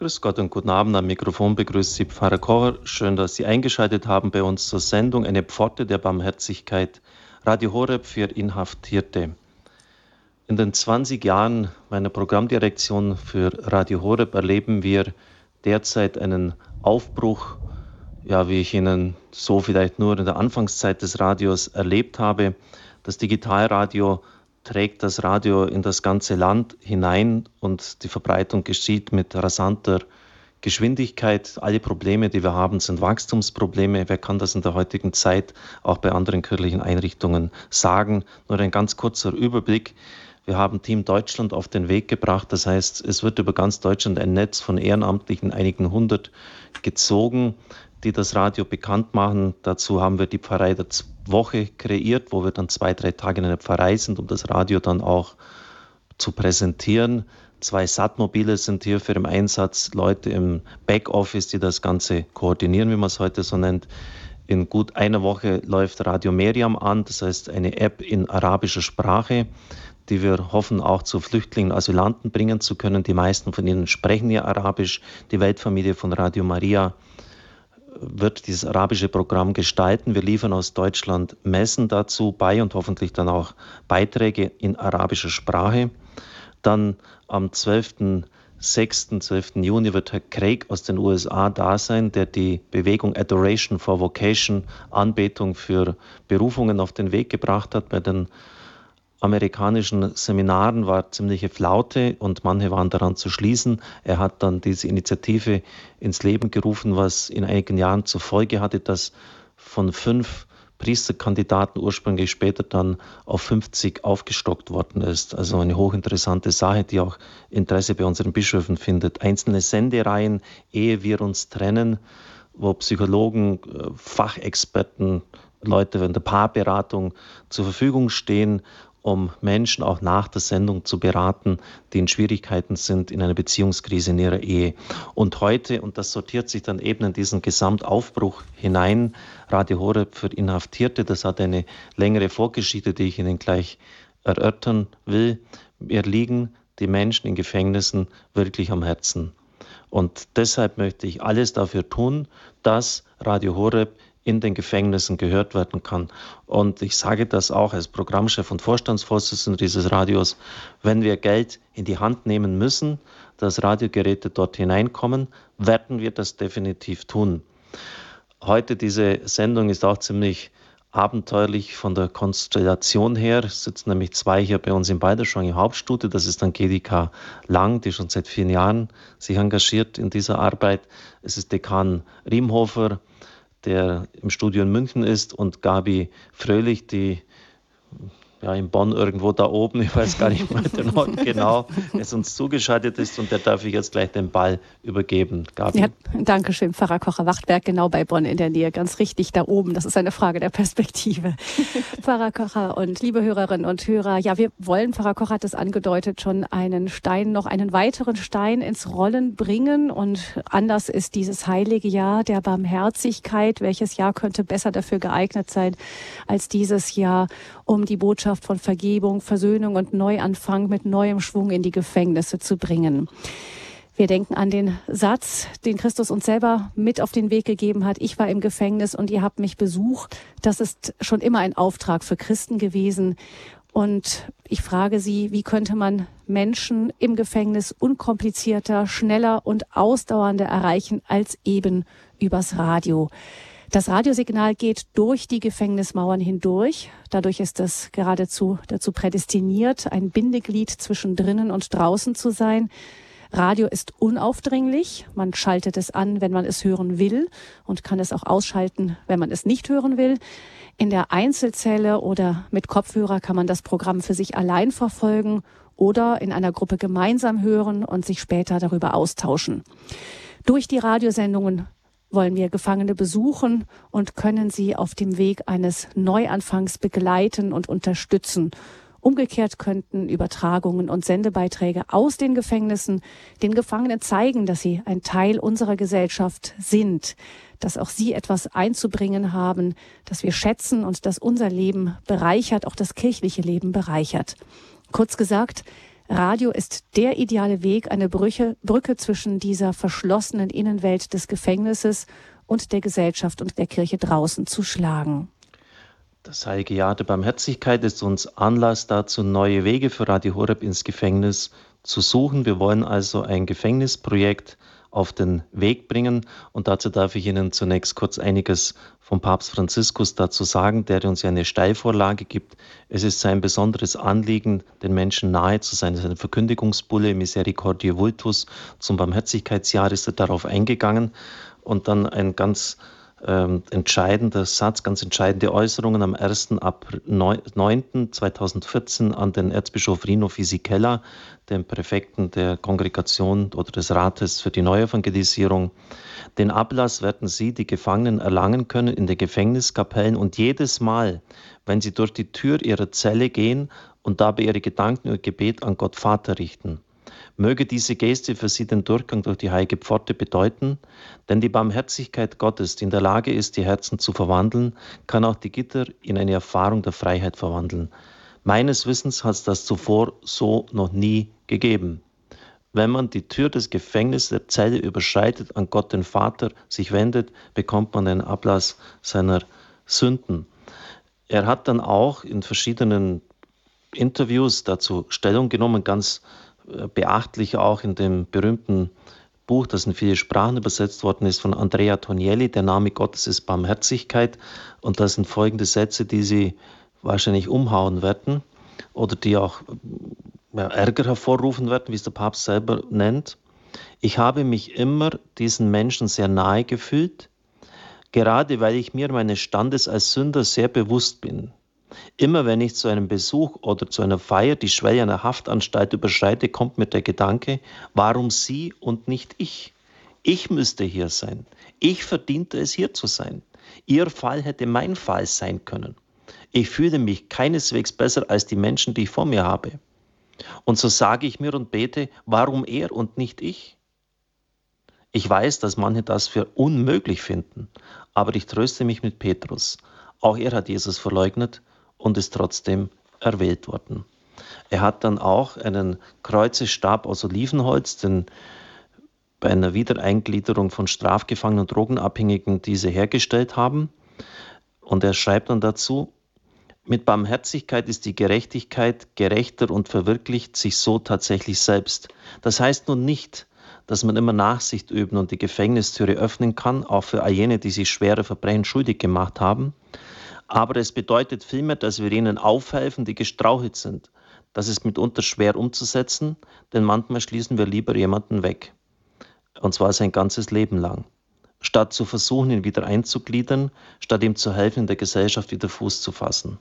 Grüß Gott und guten Abend. Am Mikrofon begrüßt Sie Pfarrer Kocher. Schön, dass Sie eingeschaltet haben bei uns zur Sendung Eine Pforte der Barmherzigkeit. Radio Horeb für Inhaftierte. In den 20 Jahren meiner Programmdirektion für Radio Horeb erleben wir derzeit einen Aufbruch, ja, wie ich Ihnen so vielleicht nur in der Anfangszeit des Radios erlebt habe. Das Digitalradio trägt das Radio in das ganze Land hinein und die Verbreitung geschieht mit rasanter Geschwindigkeit. Alle Probleme, die wir haben, sind Wachstumsprobleme. Wer kann das in der heutigen Zeit auch bei anderen kirchlichen Einrichtungen sagen? Nur ein ganz kurzer Überblick. Wir haben Team Deutschland auf den Weg gebracht. Das heißt, es wird über ganz Deutschland ein Netz von Ehrenamtlichen, einigen hundert, gezogen, die das Radio bekannt machen. Dazu haben wir die Pfarrei der Woche kreiert, wo wir dann zwei, drei Tage in einer Pfarrei sind, um das Radio dann auch zu präsentieren. Zwei SAT-Mobile sind hier für den Einsatz, Leute im Backoffice, die das Ganze koordinieren, wie man es heute so nennt. In gut einer Woche läuft Radio Meriam an, das heißt eine App in arabischer Sprache, die wir hoffen auch zu Flüchtlingen, Asylanten bringen zu können. Die meisten von ihnen sprechen ja Arabisch. Die Weltfamilie von Radio Maria wird dieses arabische Programm gestalten. Wir liefern aus Deutschland Messen dazu bei und hoffentlich dann auch Beiträge in arabischer Sprache. Dann am 12. 6. 12. Juni wird Herr Craig aus den USA da sein, der die Bewegung Adoration for Vocation, Anbetung für Berufungen auf den Weg gebracht hat bei den amerikanischen Seminaren war ziemliche Flaute und manche waren daran zu schließen. Er hat dann diese Initiative ins Leben gerufen, was in einigen Jahren zur Folge hatte, dass von fünf Priesterkandidaten ursprünglich später dann auf 50 aufgestockt worden ist. Also eine hochinteressante Sache, die auch Interesse bei unseren Bischöfen findet. Einzelne Sendereien, ehe wir uns trennen, wo Psychologen, äh, Fachexperten, Leute in der Paarberatung zur Verfügung stehen um Menschen auch nach der Sendung zu beraten, die in Schwierigkeiten sind in einer Beziehungskrise in ihrer Ehe. Und heute, und das sortiert sich dann eben in diesen Gesamtaufbruch hinein, Radio Horeb für Inhaftierte, das hat eine längere Vorgeschichte, die ich Ihnen gleich erörtern will. Mir liegen die Menschen in Gefängnissen wirklich am Herzen. Und deshalb möchte ich alles dafür tun, dass Radio Horeb in den Gefängnissen gehört werden kann. Und ich sage das auch als Programmchef und Vorstandsvorsitzender dieses Radios, wenn wir Geld in die Hand nehmen müssen, dass Radiogeräte dort hineinkommen, werden wir das definitiv tun. Heute diese Sendung ist auch ziemlich abenteuerlich von der Konstellation her. Es sitzen nämlich zwei hier bei uns in Balderschwang im Hauptstudio. Das ist GDK Lang, die schon seit vielen Jahren sich engagiert in dieser Arbeit. Es ist Dekan Riemhofer, der im Studio in München ist, und Gabi Fröhlich, die ja, in Bonn irgendwo da oben, ich weiß gar nicht mehr den Ort genau, es uns zugeschaltet ist und der darf ich jetzt gleich den Ball übergeben. Gabi. Ja, danke schön, Pfarrer Kocher-Wachtberg, genau bei Bonn in der Nähe, ganz richtig da oben. Das ist eine Frage der Perspektive. Pfarrer Kocher und liebe Hörerinnen und Hörer, ja, wir wollen, Pfarrer Kocher hat es angedeutet, schon einen Stein, noch einen weiteren Stein ins Rollen bringen und anders ist dieses heilige Jahr der Barmherzigkeit. Welches Jahr könnte besser dafür geeignet sein als dieses Jahr, um die Botschaft Botschaft von Vergebung, Versöhnung und Neuanfang mit neuem Schwung in die Gefängnisse zu bringen. Wir denken an den Satz, den Christus uns selber mit auf den Weg gegeben hat. Ich war im Gefängnis und ihr habt mich besucht. Das ist schon immer ein Auftrag für Christen gewesen. Und ich frage Sie, wie könnte man Menschen im Gefängnis unkomplizierter, schneller und ausdauernder erreichen als eben übers Radio? Das Radiosignal geht durch die Gefängnismauern hindurch. Dadurch ist es geradezu dazu prädestiniert, ein Bindeglied zwischen drinnen und draußen zu sein. Radio ist unaufdringlich. Man schaltet es an, wenn man es hören will und kann es auch ausschalten, wenn man es nicht hören will. In der Einzelzelle oder mit Kopfhörer kann man das Programm für sich allein verfolgen oder in einer Gruppe gemeinsam hören und sich später darüber austauschen. Durch die Radiosendungen wollen wir Gefangene besuchen und können sie auf dem Weg eines Neuanfangs begleiten und unterstützen. Umgekehrt könnten Übertragungen und Sendebeiträge aus den Gefängnissen den Gefangenen zeigen, dass sie ein Teil unserer Gesellschaft sind, dass auch sie etwas einzubringen haben, dass wir schätzen und dass unser Leben bereichert, auch das kirchliche Leben bereichert. Kurz gesagt, Radio ist der ideale Weg, eine Brücke, Brücke zwischen dieser verschlossenen Innenwelt des Gefängnisses und der Gesellschaft und der Kirche draußen zu schlagen. Das heilige Jahr der Barmherzigkeit ist uns Anlass dazu, neue Wege für Radio Horeb ins Gefängnis zu suchen. Wir wollen also ein Gefängnisprojekt auf den Weg bringen. Und dazu darf ich Ihnen zunächst kurz einiges vom Papst Franziskus dazu sagen, der uns ja eine Steilvorlage gibt. Es ist sein besonderes Anliegen, den Menschen nahe zu sein. Seine Verkündigungsbulle Misericordiae Vultus zum Barmherzigkeitsjahr ist er darauf eingegangen und dann ein ganz ähm, entscheidender Satz, ganz entscheidende Äußerungen am 1.9.2014 an den Erzbischof Rino Fisichella, dem Präfekten der Kongregation oder des Rates für die Neuevangelisierung. Den Ablass werden Sie, die Gefangenen, erlangen können in den Gefängniskapellen und jedes Mal, wenn Sie durch die Tür Ihrer Zelle gehen und dabei Ihre Gedanken und Gebet an Gott Vater richten. Möge diese Geste für Sie den Durchgang durch die heilige Pforte bedeuten, denn die Barmherzigkeit Gottes, die in der Lage ist, die Herzen zu verwandeln, kann auch die Gitter in eine Erfahrung der Freiheit verwandeln. Meines Wissens hat es das zuvor so noch nie gegeben. Wenn man die Tür des Gefängnisses der Zelle überschreitet, an Gott den Vater sich wendet, bekommt man den Ablass seiner Sünden. Er hat dann auch in verschiedenen Interviews dazu Stellung genommen, ganz beachtlich auch in dem berühmten Buch, das in viele Sprachen übersetzt worden ist, von Andrea Tonielli, Der Name Gottes ist Barmherzigkeit. Und das sind folgende Sätze, die Sie wahrscheinlich umhauen werden oder die auch Ärger hervorrufen werden, wie es der Papst selber nennt. Ich habe mich immer diesen Menschen sehr nahe gefühlt, gerade weil ich mir meines Standes als Sünder sehr bewusst bin. Immer wenn ich zu einem Besuch oder zu einer Feier die Schwelle einer Haftanstalt überschreite, kommt mir der Gedanke, warum Sie und nicht ich? Ich müsste hier sein. Ich verdiente es, hier zu sein. Ihr Fall hätte mein Fall sein können. Ich fühle mich keineswegs besser als die Menschen, die ich vor mir habe. Und so sage ich mir und bete, warum er und nicht ich? Ich weiß, dass manche das für unmöglich finden, aber ich tröste mich mit Petrus. Auch er hat Jesus verleugnet und ist trotzdem erwählt worden. Er hat dann auch einen Kreuzestab aus Olivenholz, den bei einer Wiedereingliederung von Strafgefangenen und Drogenabhängigen diese hergestellt haben. Und er schreibt dann dazu, mit Barmherzigkeit ist die Gerechtigkeit gerechter und verwirklicht sich so tatsächlich selbst. Das heißt nun nicht, dass man immer Nachsicht üben und die Gefängnistüre öffnen kann, auch für all jene, die sich schwere Verbrechen schuldig gemacht haben, aber es bedeutet vielmehr, dass wir ihnen aufhelfen, die gestrauchelt sind. Das ist mitunter schwer umzusetzen, denn manchmal schließen wir lieber jemanden weg. Und zwar sein ganzes Leben lang. Statt zu versuchen, ihn wieder einzugliedern, statt ihm zu helfen, in der Gesellschaft wieder Fuß zu fassen.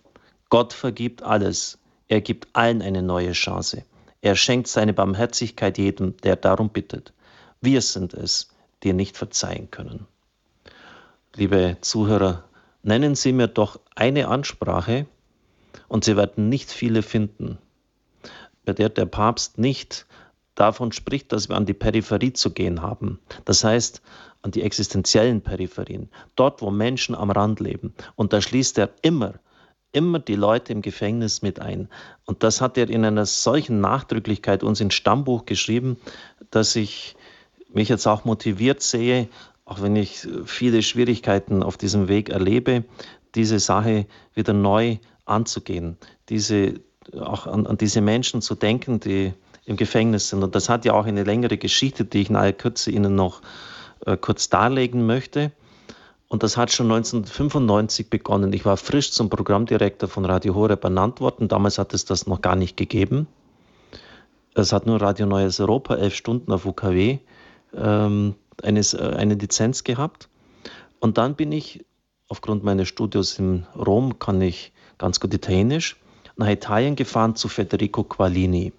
Gott vergibt alles. Er gibt allen eine neue Chance. Er schenkt seine Barmherzigkeit jedem, der darum bittet. Wir sind es, die nicht verzeihen können. Liebe Zuhörer, Nennen Sie mir doch eine Ansprache, und Sie werden nicht viele finden, bei der der Papst nicht davon spricht, dass wir an die Peripherie zu gehen haben. Das heißt, an die existenziellen Peripherien, dort, wo Menschen am Rand leben. Und da schließt er immer, immer die Leute im Gefängnis mit ein. Und das hat er in einer solchen Nachdrücklichkeit uns ins Stammbuch geschrieben, dass ich mich jetzt auch motiviert sehe, auch wenn ich viele Schwierigkeiten auf diesem Weg erlebe, diese Sache wieder neu anzugehen, diese, auch an, an diese Menschen zu denken, die im Gefängnis sind. Und das hat ja auch eine längere Geschichte, die ich in aller Kürze Ihnen noch äh, kurz darlegen möchte. Und das hat schon 1995 begonnen. Ich war frisch zum Programmdirektor von Radio Horeb ernannt worden. Damals hat es das noch gar nicht gegeben. Es hat nur Radio Neues Europa, elf Stunden auf UKW. Ähm, eines, äh, eine Lizenz gehabt. Und dann bin ich, aufgrund meines Studios in Rom, kann ich ganz gut Italienisch, nach Italien gefahren zu Federico Qualini.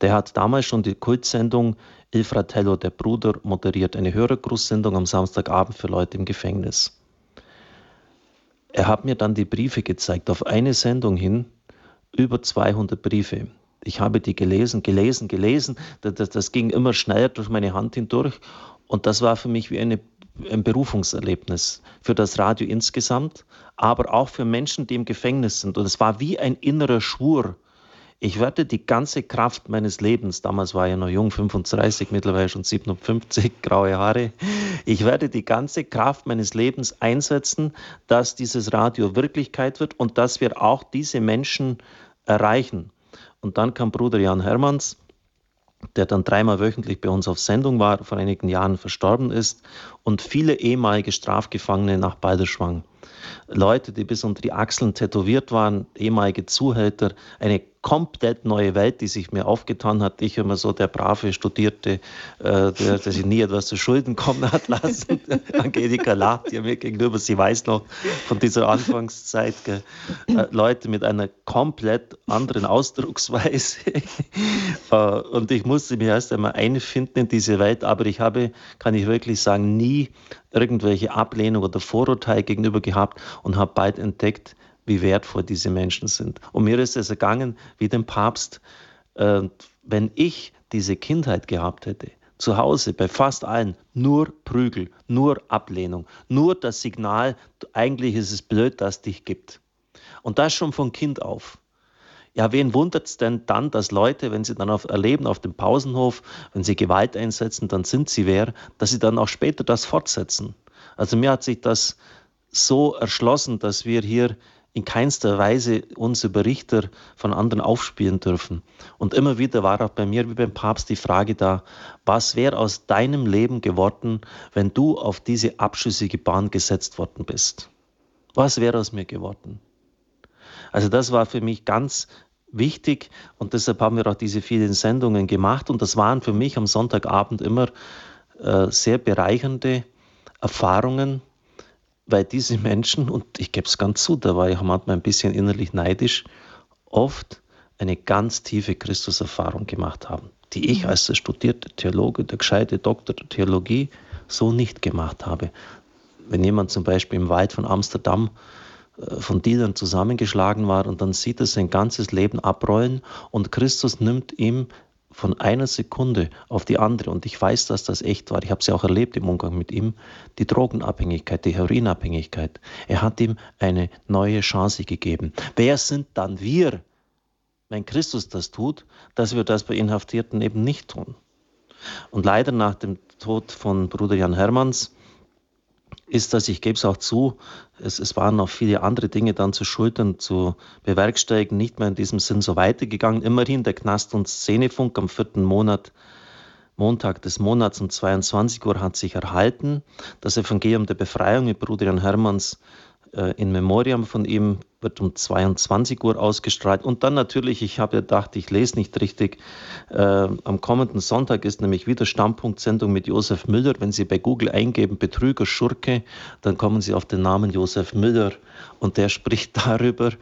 Der hat damals schon die Kultsendung Il Fratello, der Bruder, moderiert, eine Hörergrußsendung am Samstagabend für Leute im Gefängnis. Er hat mir dann die Briefe gezeigt, auf eine Sendung hin, über 200 Briefe. Ich habe die gelesen, gelesen, gelesen. Das, das, das ging immer schneller durch meine Hand hindurch. Und das war für mich wie eine, ein Berufungserlebnis für das Radio insgesamt, aber auch für Menschen, die im Gefängnis sind. Und es war wie ein innerer Schwur. Ich werde die ganze Kraft meines Lebens, damals war ich noch jung, 35, mittlerweile schon 57, graue Haare, ich werde die ganze Kraft meines Lebens einsetzen, dass dieses Radio Wirklichkeit wird und dass wir auch diese Menschen erreichen. Und dann kam Bruder Jan Hermanns, der dann dreimal wöchentlich bei uns auf Sendung war, vor einigen Jahren verstorben ist, und viele ehemalige Strafgefangene nach Balderschwang. Leute, die bis unter die Achseln tätowiert waren, ehemalige Zuhälter, eine komplett neue Welt, die sich mir aufgetan hat. Ich immer so der brave Studierte, äh, der, der sich nie etwas zu Schulden kommen hat lassen. Angelika lacht ja mir gegenüber, sie weiß noch von dieser Anfangszeit. Äh, Leute mit einer komplett anderen Ausdrucksweise. äh, und ich musste mich erst einmal einfinden in diese Welt, aber ich habe, kann ich wirklich sagen, nie irgendwelche Ablehnung oder Vorurteile gegenüber gehabt und habe bald entdeckt, wie wertvoll diese Menschen sind. Und mir ist es ergangen wie dem Papst, äh, wenn ich diese Kindheit gehabt hätte, zu Hause bei fast allen nur Prügel, nur Ablehnung, nur das Signal, eigentlich ist es blöd, dass es dich gibt. Und das schon von Kind auf. Ja, wen wundert es denn dann, dass Leute, wenn sie dann auf, erleben auf dem Pausenhof, wenn sie Gewalt einsetzen, dann sind sie wer, dass sie dann auch später das fortsetzen? Also mir hat sich das so erschlossen, dass wir hier in keinster Weise unsere Berichter von anderen aufspielen dürfen. Und immer wieder war auch bei mir wie beim Papst die Frage da, was wäre aus deinem Leben geworden, wenn du auf diese abschüssige Bahn gesetzt worden bist? Was wäre aus mir geworden? Also das war für mich ganz wichtig und deshalb haben wir auch diese vielen Sendungen gemacht und das waren für mich am Sonntagabend immer äh, sehr bereichernde Erfahrungen, weil diese Menschen, und ich gebe es ganz zu, da war ich manchmal ein bisschen innerlich neidisch, oft eine ganz tiefe Christuserfahrung gemacht haben, die ich mhm. als der studierte Theologe, der gescheite Doktor der Theologie so nicht gemacht habe. Wenn jemand zum Beispiel im Wald von Amsterdam äh, von Dienern zusammengeschlagen war und dann sieht er sein ganzes Leben abrollen und Christus nimmt ihm von einer Sekunde auf die andere, und ich weiß, dass das echt war, ich habe es ja auch erlebt im Umgang mit ihm, die Drogenabhängigkeit, die Heroinabhängigkeit. Er hat ihm eine neue Chance gegeben. Wer sind dann wir, wenn Christus das tut, dass wir das bei Inhaftierten eben nicht tun? Und leider nach dem Tod von Bruder Jan Hermanns ist das, ich gebe es auch zu, es, es waren noch viele andere Dinge dann zu schultern, zu bewerkstelligen, nicht mehr in diesem Sinn so weitergegangen. Immerhin der Knast- und Szenefunk am vierten Monat, Montag des Monats um 22 Uhr hat sich erhalten. Das Evangelium der Befreiung mit Bruder Jan Hermanns in Memoriam von ihm wird um 22 Uhr ausgestrahlt. Und dann natürlich, ich habe ja gedacht, ich lese nicht richtig, äh, am kommenden Sonntag ist nämlich wieder Stammpunktsendung mit Josef Müller. Wenn Sie bei Google eingeben, Betrüger, Schurke, dann kommen Sie auf den Namen Josef Müller und der spricht darüber,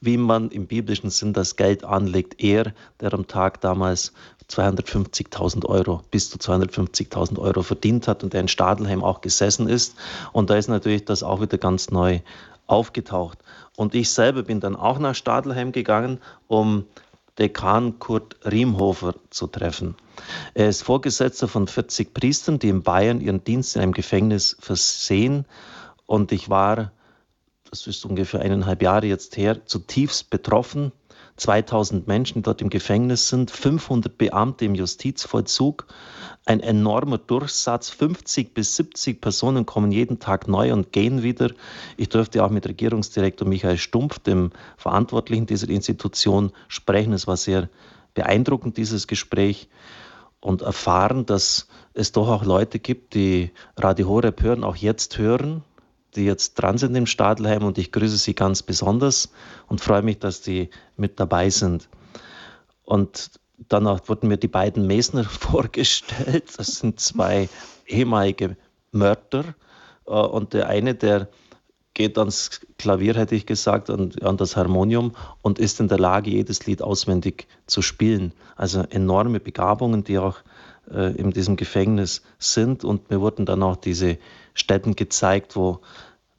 wie man im biblischen Sinn das Geld anlegt. Er, der am Tag damals 250.000 Euro, bis zu 250.000 Euro verdient hat und der in Stadelheim auch gesessen ist. Und da ist natürlich das auch wieder ganz neu aufgetaucht. Und ich selber bin dann auch nach Stadelheim gegangen, um Dekan Kurt Riemhofer zu treffen. Er ist Vorgesetzter von 40 Priestern, die in Bayern ihren Dienst in einem Gefängnis versehen. Und ich war, das ist ungefähr eineinhalb Jahre jetzt her, zutiefst betroffen 2000 Menschen dort im Gefängnis sind, 500 Beamte im Justizvollzug, ein enormer Durchsatz, 50 bis 70 Personen kommen jeden Tag neu und gehen wieder. Ich durfte auch mit Regierungsdirektor Michael Stumpf, dem Verantwortlichen dieser Institution, sprechen. Es war sehr beeindruckend, dieses Gespräch und erfahren, dass es doch auch Leute gibt, die Radio Horeb hören, auch jetzt hören, die jetzt dran sind im Stadelheim und ich grüße sie ganz besonders und freue mich, dass die mit dabei sind. Und danach wurden mir die beiden Mesner vorgestellt. Das sind zwei ehemalige Mörder. Äh, und der eine, der geht ans Klavier, hätte ich gesagt, an, an das Harmonium und ist in der Lage, jedes Lied auswendig zu spielen. Also enorme Begabungen, die auch äh, in diesem Gefängnis sind. Und mir wurden dann auch diese Städten gezeigt, wo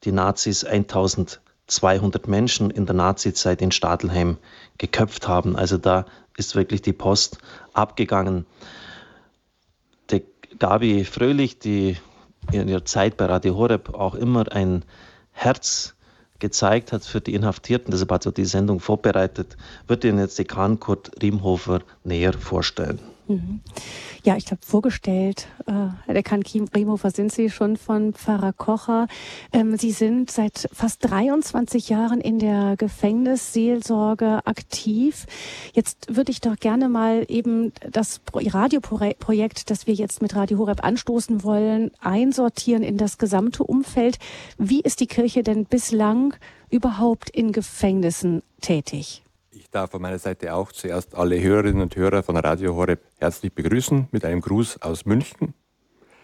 die Nazis 1200 Menschen in der Nazizeit in Stadelheim geköpft haben. Also da ist wirklich die Post abgegangen. Die Gabi Fröhlich, die in ihrer Zeit bei Radio Horeb auch immer ein Herz gezeigt hat für die Inhaftierten. Deshalb hat er die Sendung vorbereitet, wird Ihnen jetzt Dekan Kurt Riemhofer näher vorstellen. Mhm. Ja, ich glaube, vorgestellt, äh, Herr Dekan Riemhofer, sind Sie schon von Pfarrer Kocher. Ähm, Sie sind seit fast 23 Jahren in der Gefängnisseelsorge aktiv. Jetzt würde ich doch gerne mal eben das Radioprojekt, das wir jetzt mit Radio Horeb anstoßen wollen, einsortieren in das gesamte Umfeld. Wie ist die Kirche denn bislang überhaupt in Gefängnissen tätig? Ich darf von meiner Seite auch zuerst alle Hörerinnen und Hörer von Radio Horeb herzlich begrüßen mit einem Gruß aus München.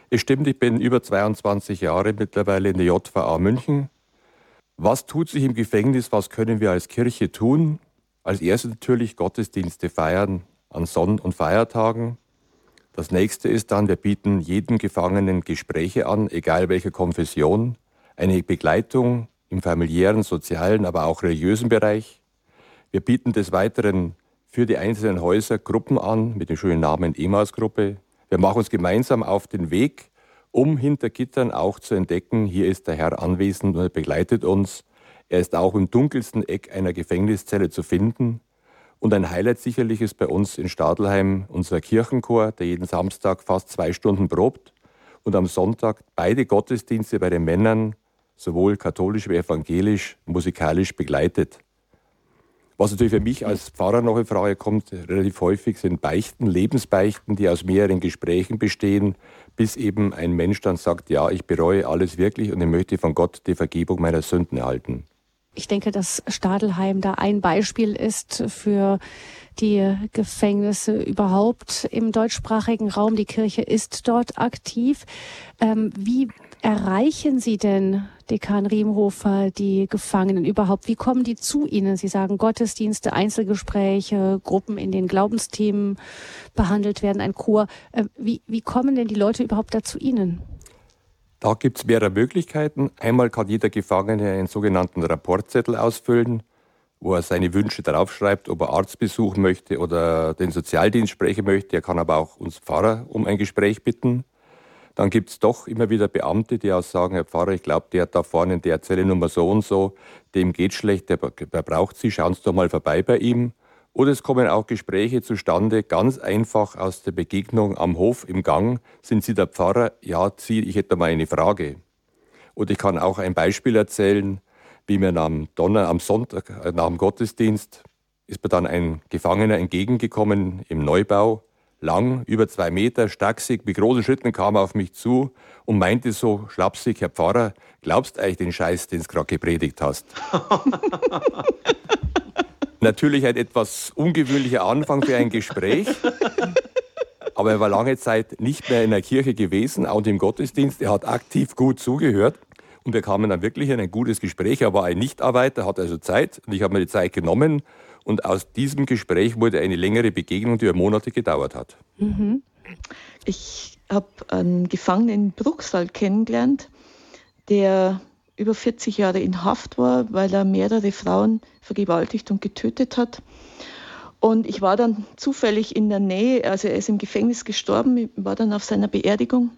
Es stimmt, ich bin über 22 Jahre mittlerweile in der JVA München. Was tut sich im Gefängnis? Was können wir als Kirche tun? Als erstes natürlich Gottesdienste feiern an Sonn- und Feiertagen. Das nächste ist dann, wir bieten jedem Gefangenen Gespräche an, egal welcher Konfession, eine Begleitung im familiären, sozialen, aber auch religiösen Bereich. Wir bieten des Weiteren für die einzelnen Häuser Gruppen an mit dem schönen Namen EMAS-Gruppe. Wir machen uns gemeinsam auf den Weg, um hinter Gittern auch zu entdecken, hier ist der Herr anwesend und er begleitet uns. Er ist auch im dunkelsten Eck einer Gefängniszelle zu finden. Und ein Highlight sicherlich ist bei uns in Stadelheim unser Kirchenchor, der jeden Samstag fast zwei Stunden probt und am Sonntag beide Gottesdienste bei den Männern, sowohl katholisch wie evangelisch, musikalisch begleitet. Was natürlich für mich als Pfarrer noch in Frage kommt, relativ häufig sind Beichten, Lebensbeichten, die aus mehreren Gesprächen bestehen, bis eben ein Mensch dann sagt, ja, ich bereue alles wirklich und ich möchte von Gott die Vergebung meiner Sünden erhalten. Ich denke, dass Stadelheim da ein Beispiel ist für die Gefängnisse überhaupt im deutschsprachigen Raum. Die Kirche ist dort aktiv. Ähm, wie erreichen Sie denn, Dekan Riemhofer, die Gefangenen überhaupt? Wie kommen die zu Ihnen? Sie sagen Gottesdienste, Einzelgespräche, Gruppen, in denen Glaubensthemen behandelt werden, ein Chor. Ähm, wie, wie kommen denn die Leute überhaupt da zu Ihnen? Da gibt es mehrere Möglichkeiten. Einmal kann jeder Gefangene einen sogenannten Rapportzettel ausfüllen, wo er seine Wünsche draufschreibt, ob er Arzt besuchen möchte oder den Sozialdienst sprechen möchte. Er kann aber auch uns Pfarrer um ein Gespräch bitten. Dann gibt es doch immer wieder Beamte, die auch sagen, Herr Pfarrer, ich glaube, der da vorne in der Zelle Nummer so und so, dem geht schlecht, der, der braucht Sie, schauen Sie doch mal vorbei bei ihm. Oder es kommen auch Gespräche zustande, ganz einfach aus der Begegnung am Hof im Gang. Sind Sie der Pfarrer? Ja, Sie, ich hätte mal eine Frage. Oder ich kann auch ein Beispiel erzählen, wie mir am Donner, am Sonntag, äh, nach dem Gottesdienst, ist mir dann ein Gefangener entgegengekommen im Neubau, lang, über zwei Meter, stachsig, mit großen Schritten kam er auf mich zu und meinte so schlapsig, Herr Pfarrer, glaubst eigentlich den Scheiß, den du gerade gepredigt hast? Natürlich ein etwas ungewöhnlicher Anfang für ein Gespräch. Aber er war lange Zeit nicht mehr in der Kirche gewesen, auch im Gottesdienst. Er hat aktiv gut zugehört. Und wir kamen dann wirklich in ein gutes Gespräch. Er war ein Nichtarbeiter, hat also Zeit. Und ich habe mir die Zeit genommen. Und aus diesem Gespräch wurde eine längere Begegnung, die über Monate gedauert hat. Mhm. Ich habe einen Gefangenen in Bruchsal kennengelernt, der über 40 Jahre in Haft war, weil er mehrere Frauen vergewaltigt und getötet hat. Und ich war dann zufällig in der Nähe, also er ist im Gefängnis gestorben, war dann auf seiner Beerdigung.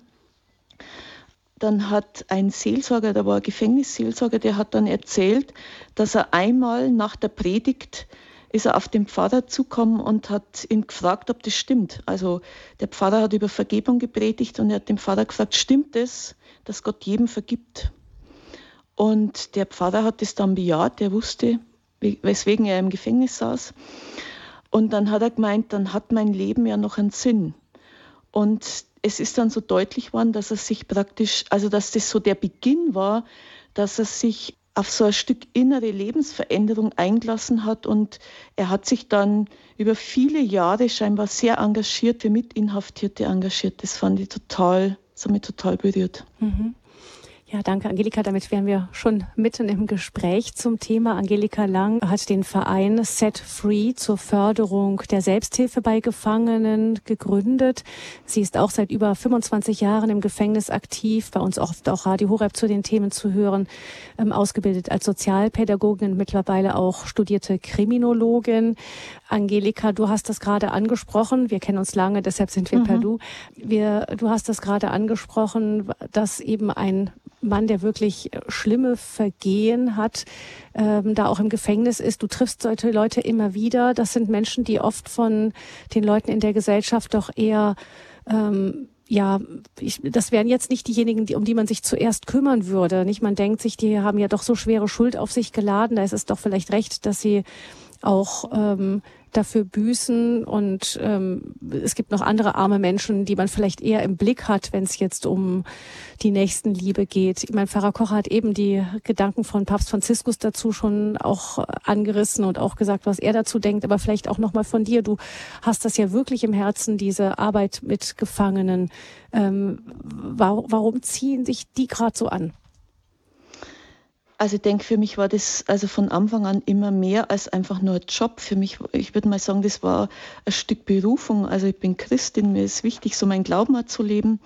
Dann hat ein Seelsorger, da war ein Gefängnisseelsorger, der hat dann erzählt, dass er einmal nach der Predigt ist er auf den Pfarrer zukommen und hat ihn gefragt, ob das stimmt. Also der Pfarrer hat über Vergebung gepredigt und er hat den Pfarrer gefragt, stimmt es, dass Gott jedem vergibt? Und der Pfarrer hat es dann bejaht, der wusste, weswegen er im Gefängnis saß. Und dann hat er gemeint, dann hat mein Leben ja noch einen Sinn. Und es ist dann so deutlich geworden, dass er sich praktisch, also dass das so der Beginn war, dass er sich auf so ein Stück innere Lebensveränderung eingelassen hat und er hat sich dann über viele Jahre scheinbar sehr engagiert, für Mitinhaftierte engagiert. Das fand ich total, das hat mich total berührt. Mhm. Ja, danke, Angelika. Damit wären wir schon mitten im Gespräch zum Thema. Angelika Lang hat den Verein Set Free zur Förderung der Selbsthilfe bei Gefangenen gegründet. Sie ist auch seit über 25 Jahren im Gefängnis aktiv, bei uns oft auch Radio Horeb zu den Themen zu hören, ähm, ausgebildet als Sozialpädagogin, mittlerweile auch studierte Kriminologin. Angelika, du hast das gerade angesprochen. Wir kennen uns lange, deshalb sind wir mhm. per Du. Wir, du hast das gerade angesprochen, dass eben ein Mann, der wirklich schlimme Vergehen hat, ähm, da auch im Gefängnis ist. Du triffst solche Leute immer wieder. Das sind Menschen, die oft von den Leuten in der Gesellschaft doch eher ähm, ja, ich, das wären jetzt nicht diejenigen, die, um die man sich zuerst kümmern würde. Nicht, man denkt sich, die haben ja doch so schwere Schuld auf sich geladen. Da ist es doch vielleicht recht, dass sie auch ähm, dafür büßen. Und ähm, es gibt noch andere arme Menschen, die man vielleicht eher im Blick hat, wenn es jetzt um die Nächstenliebe geht. Mein Pfarrer Kocher hat eben die Gedanken von Papst Franziskus dazu schon auch angerissen und auch gesagt, was er dazu denkt. Aber vielleicht auch nochmal von dir. Du hast das ja wirklich im Herzen, diese Arbeit mit Gefangenen. Ähm, warum ziehen sich die gerade so an? Also ich denke, für mich war das also von Anfang an immer mehr als einfach nur ein Job. Für mich, ich würde mal sagen, das war ein Stück Berufung. Also ich bin Christin, mir ist wichtig, so mein Glauben zu leben.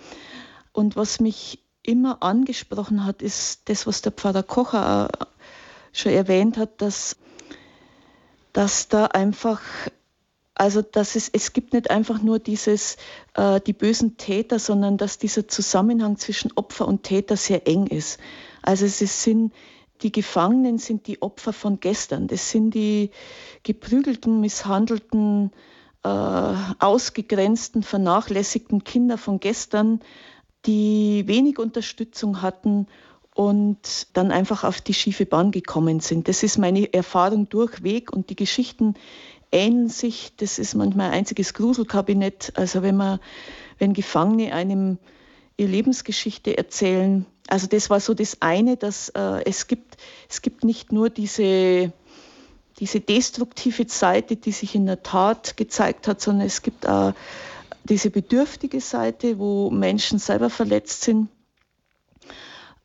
Und was mich immer angesprochen hat, ist das, was der Pfarrer Kocher schon erwähnt hat, dass, dass da einfach also dass es, es gibt nicht einfach nur dieses, äh, die bösen Täter, sondern dass dieser Zusammenhang zwischen Opfer und Täter sehr eng ist. Also es sind die Gefangenen sind die Opfer von gestern. Das sind die geprügelten, misshandelten, äh, ausgegrenzten, vernachlässigten Kinder von gestern, die wenig Unterstützung hatten und dann einfach auf die schiefe Bahn gekommen sind. Das ist meine Erfahrung durchweg und die Geschichten ähneln sich. Das ist manchmal ein einziges Gruselkabinett. Also wenn man, wenn Gefangene einem ihre Lebensgeschichte erzählen, also das war so das eine, dass äh, es gibt, es gibt nicht nur diese, diese destruktive Seite, die sich in der Tat gezeigt hat, sondern es gibt auch diese bedürftige Seite, wo Menschen selber verletzt sind.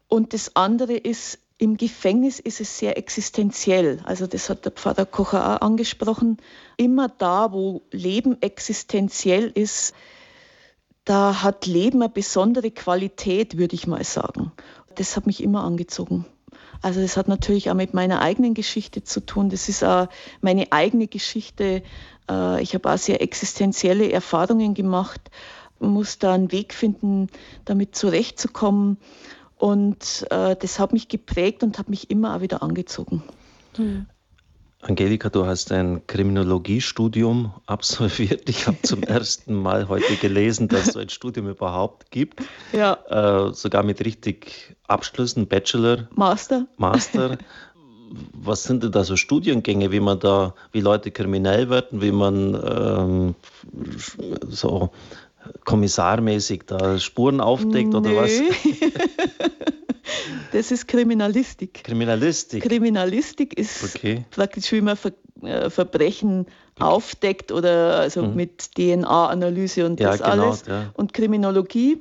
Und das andere ist, im Gefängnis ist es sehr existenziell. Also das hat der Pfarrer Kocher auch angesprochen. Immer da, wo Leben existenziell ist, da hat Leben eine besondere Qualität, würde ich mal sagen. Das hat mich immer angezogen. Also das hat natürlich auch mit meiner eigenen Geschichte zu tun. Das ist auch meine eigene Geschichte. Äh, ich habe auch sehr existenzielle Erfahrungen gemacht, muss da einen Weg finden, damit zurechtzukommen. Und äh, das hat mich geprägt und hat mich immer auch wieder angezogen. Hm. Angelika, du hast ein Kriminologiestudium absolviert. Ich habe zum ersten Mal heute gelesen, dass es so ein Studium überhaupt gibt. Ja. Äh, sogar mit richtig Abschlüssen, Bachelor. Master. Master. Was sind denn da so Studiengänge, wie man da, wie Leute kriminell werden, wie man ähm, so kommissarmäßig da Spuren aufdeckt Nö. oder was? Das ist Kriminalistik. Kriminalistik. Kriminalistik ist okay. praktisch, wie man Ver äh, Verbrechen okay. aufdeckt oder also mhm. mit DNA-Analyse und ja, das genau, alles. Ja. Und Kriminologie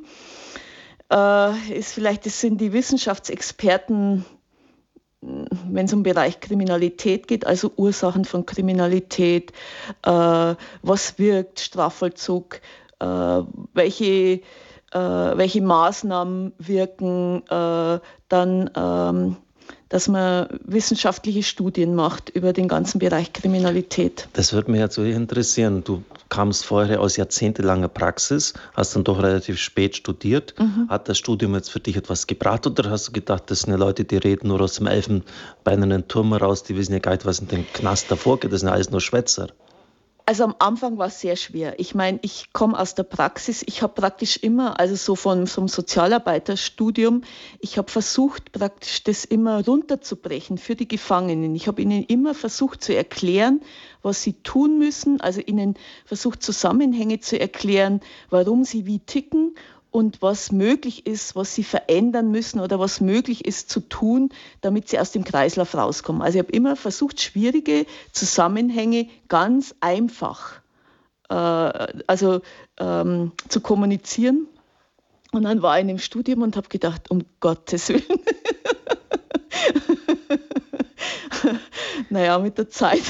äh, ist vielleicht, das sind die Wissenschaftsexperten, wenn es um Bereich Kriminalität geht, also Ursachen von Kriminalität, äh, was wirkt, Strafvollzug, äh, welche welche Maßnahmen wirken, äh, dann, ähm, dass man wissenschaftliche Studien macht über den ganzen Bereich Kriminalität. Das würde mich jetzt so interessieren. Du kamst vorher aus jahrzehntelanger Praxis, hast dann doch relativ spät studiert. Mhm. Hat das Studium jetzt für dich etwas gebracht oder hast du gedacht, das sind ja Leute, die reden nur aus dem elfenbeinernen Turm raus, die wissen ja gar nicht, was in den Knast davor geht, das sind ja alles nur Schwätzer? Also am Anfang war es sehr schwer. Ich meine, ich komme aus der Praxis. Ich habe praktisch immer, also so von vom Sozialarbeiterstudium, ich habe versucht, praktisch das immer runterzubrechen für die Gefangenen. Ich habe ihnen immer versucht zu erklären, was sie tun müssen, also ihnen versucht Zusammenhänge zu erklären, warum sie wie ticken und was möglich ist, was sie verändern müssen oder was möglich ist zu tun, damit sie aus dem Kreislauf rauskommen. Also ich habe immer versucht, schwierige Zusammenhänge ganz einfach äh, also, ähm, zu kommunizieren. Und dann war ich in dem Studium und habe gedacht, um Gottes Willen. naja, mit der Zeit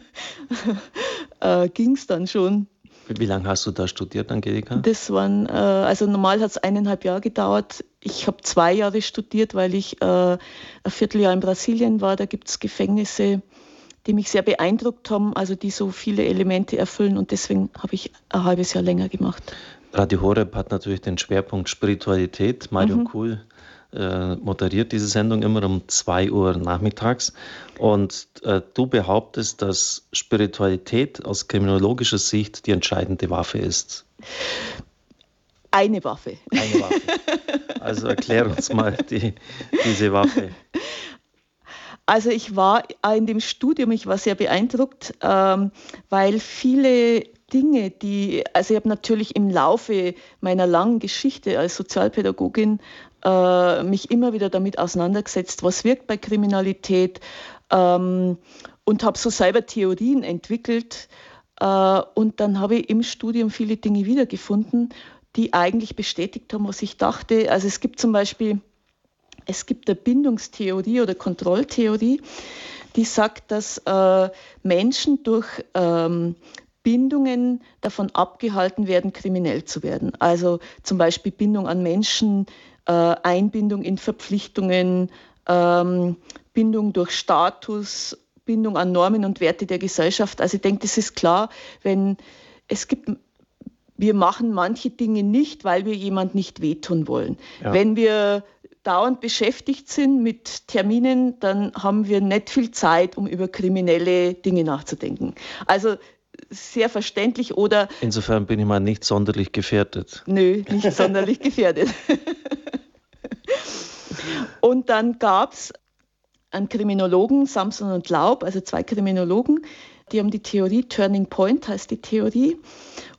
äh, ging es dann schon. Wie lange hast du da studiert, Angelika? Das waren, äh, also normal hat es eineinhalb Jahre gedauert. Ich habe zwei Jahre studiert, weil ich äh, ein Vierteljahr in Brasilien war. Da gibt es Gefängnisse, die mich sehr beeindruckt haben, also die so viele Elemente erfüllen und deswegen habe ich ein halbes Jahr länger gemacht. Radio Horeb hat natürlich den Schwerpunkt Spiritualität. Mario mhm. Kuhl äh, moderiert diese Sendung immer um 2 Uhr nachmittags. Und äh, du behauptest, dass Spiritualität aus kriminologischer Sicht die entscheidende Waffe ist. Eine Waffe. Eine Waffe. Also erklär uns mal die, diese Waffe. Also ich war in dem Studium, ich war sehr beeindruckt, ähm, weil viele Dinge, die, also ich habe natürlich im Laufe meiner langen Geschichte als Sozialpädagogin äh, mich immer wieder damit auseinandergesetzt, was wirkt bei Kriminalität ähm, und habe so selber Theorien entwickelt. Äh, und dann habe ich im Studium viele Dinge wiedergefunden, die eigentlich bestätigt haben, was ich dachte. Also es gibt zum Beispiel, es gibt eine Bindungstheorie oder Kontrolltheorie, die sagt, dass äh, Menschen durch ähm, Bindungen davon abgehalten werden, kriminell zu werden. Also zum Beispiel Bindung an Menschen, äh, Einbindung in Verpflichtungen, ähm, Bindung durch Status, Bindung an Normen und Werte der Gesellschaft. Also ich denke, das ist klar, wenn es gibt, wir machen manche Dinge nicht, weil wir jemand nicht wehtun wollen. Ja. Wenn wir dauernd beschäftigt sind mit Terminen, dann haben wir nicht viel Zeit, um über kriminelle Dinge nachzudenken. Also sehr verständlich oder. Insofern bin ich mal nicht sonderlich gefährdet. Nö, nicht sonderlich gefährdet. und dann gab es einen Kriminologen, Samson und Laub, also zwei Kriminologen, die haben die Theorie, Turning Point heißt die Theorie,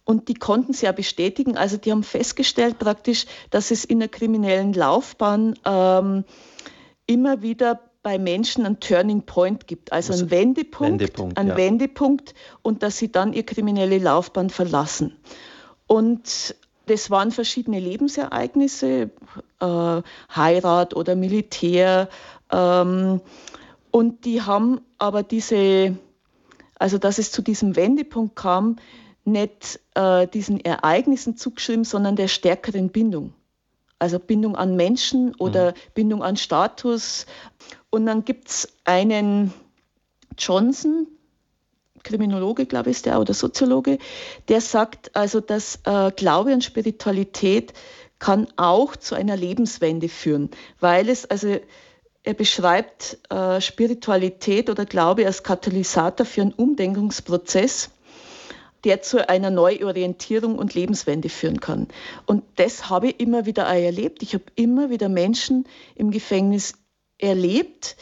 und die konnten sie ja bestätigen. Also die haben festgestellt praktisch, dass es in der kriminellen Laufbahn ähm, immer wieder bei Menschen einen Turning Point gibt, also, also einen Wendepunkt, Wendepunkt einen ja. Wendepunkt und dass sie dann ihre kriminelle Laufbahn verlassen. Und das waren verschiedene Lebensereignisse, äh, Heirat oder Militär. Ähm, und die haben aber diese, also dass es zu diesem Wendepunkt kam, nicht äh, diesen Ereignissen zugeschrieben, sondern der stärkeren Bindung. Also Bindung an Menschen oder mhm. Bindung an Status. Und dann gibt es einen Johnson, Kriminologe, glaube ich, ist der oder Soziologe, der sagt also, dass äh, Glaube und Spiritualität kann auch zu einer Lebenswende führen, weil es also er beschreibt äh, Spiritualität oder Glaube als Katalysator für einen Umdenkungsprozess der zu einer Neuorientierung und Lebenswende führen kann. Und das habe ich immer wieder erlebt. Ich habe immer wieder Menschen im Gefängnis erlebt,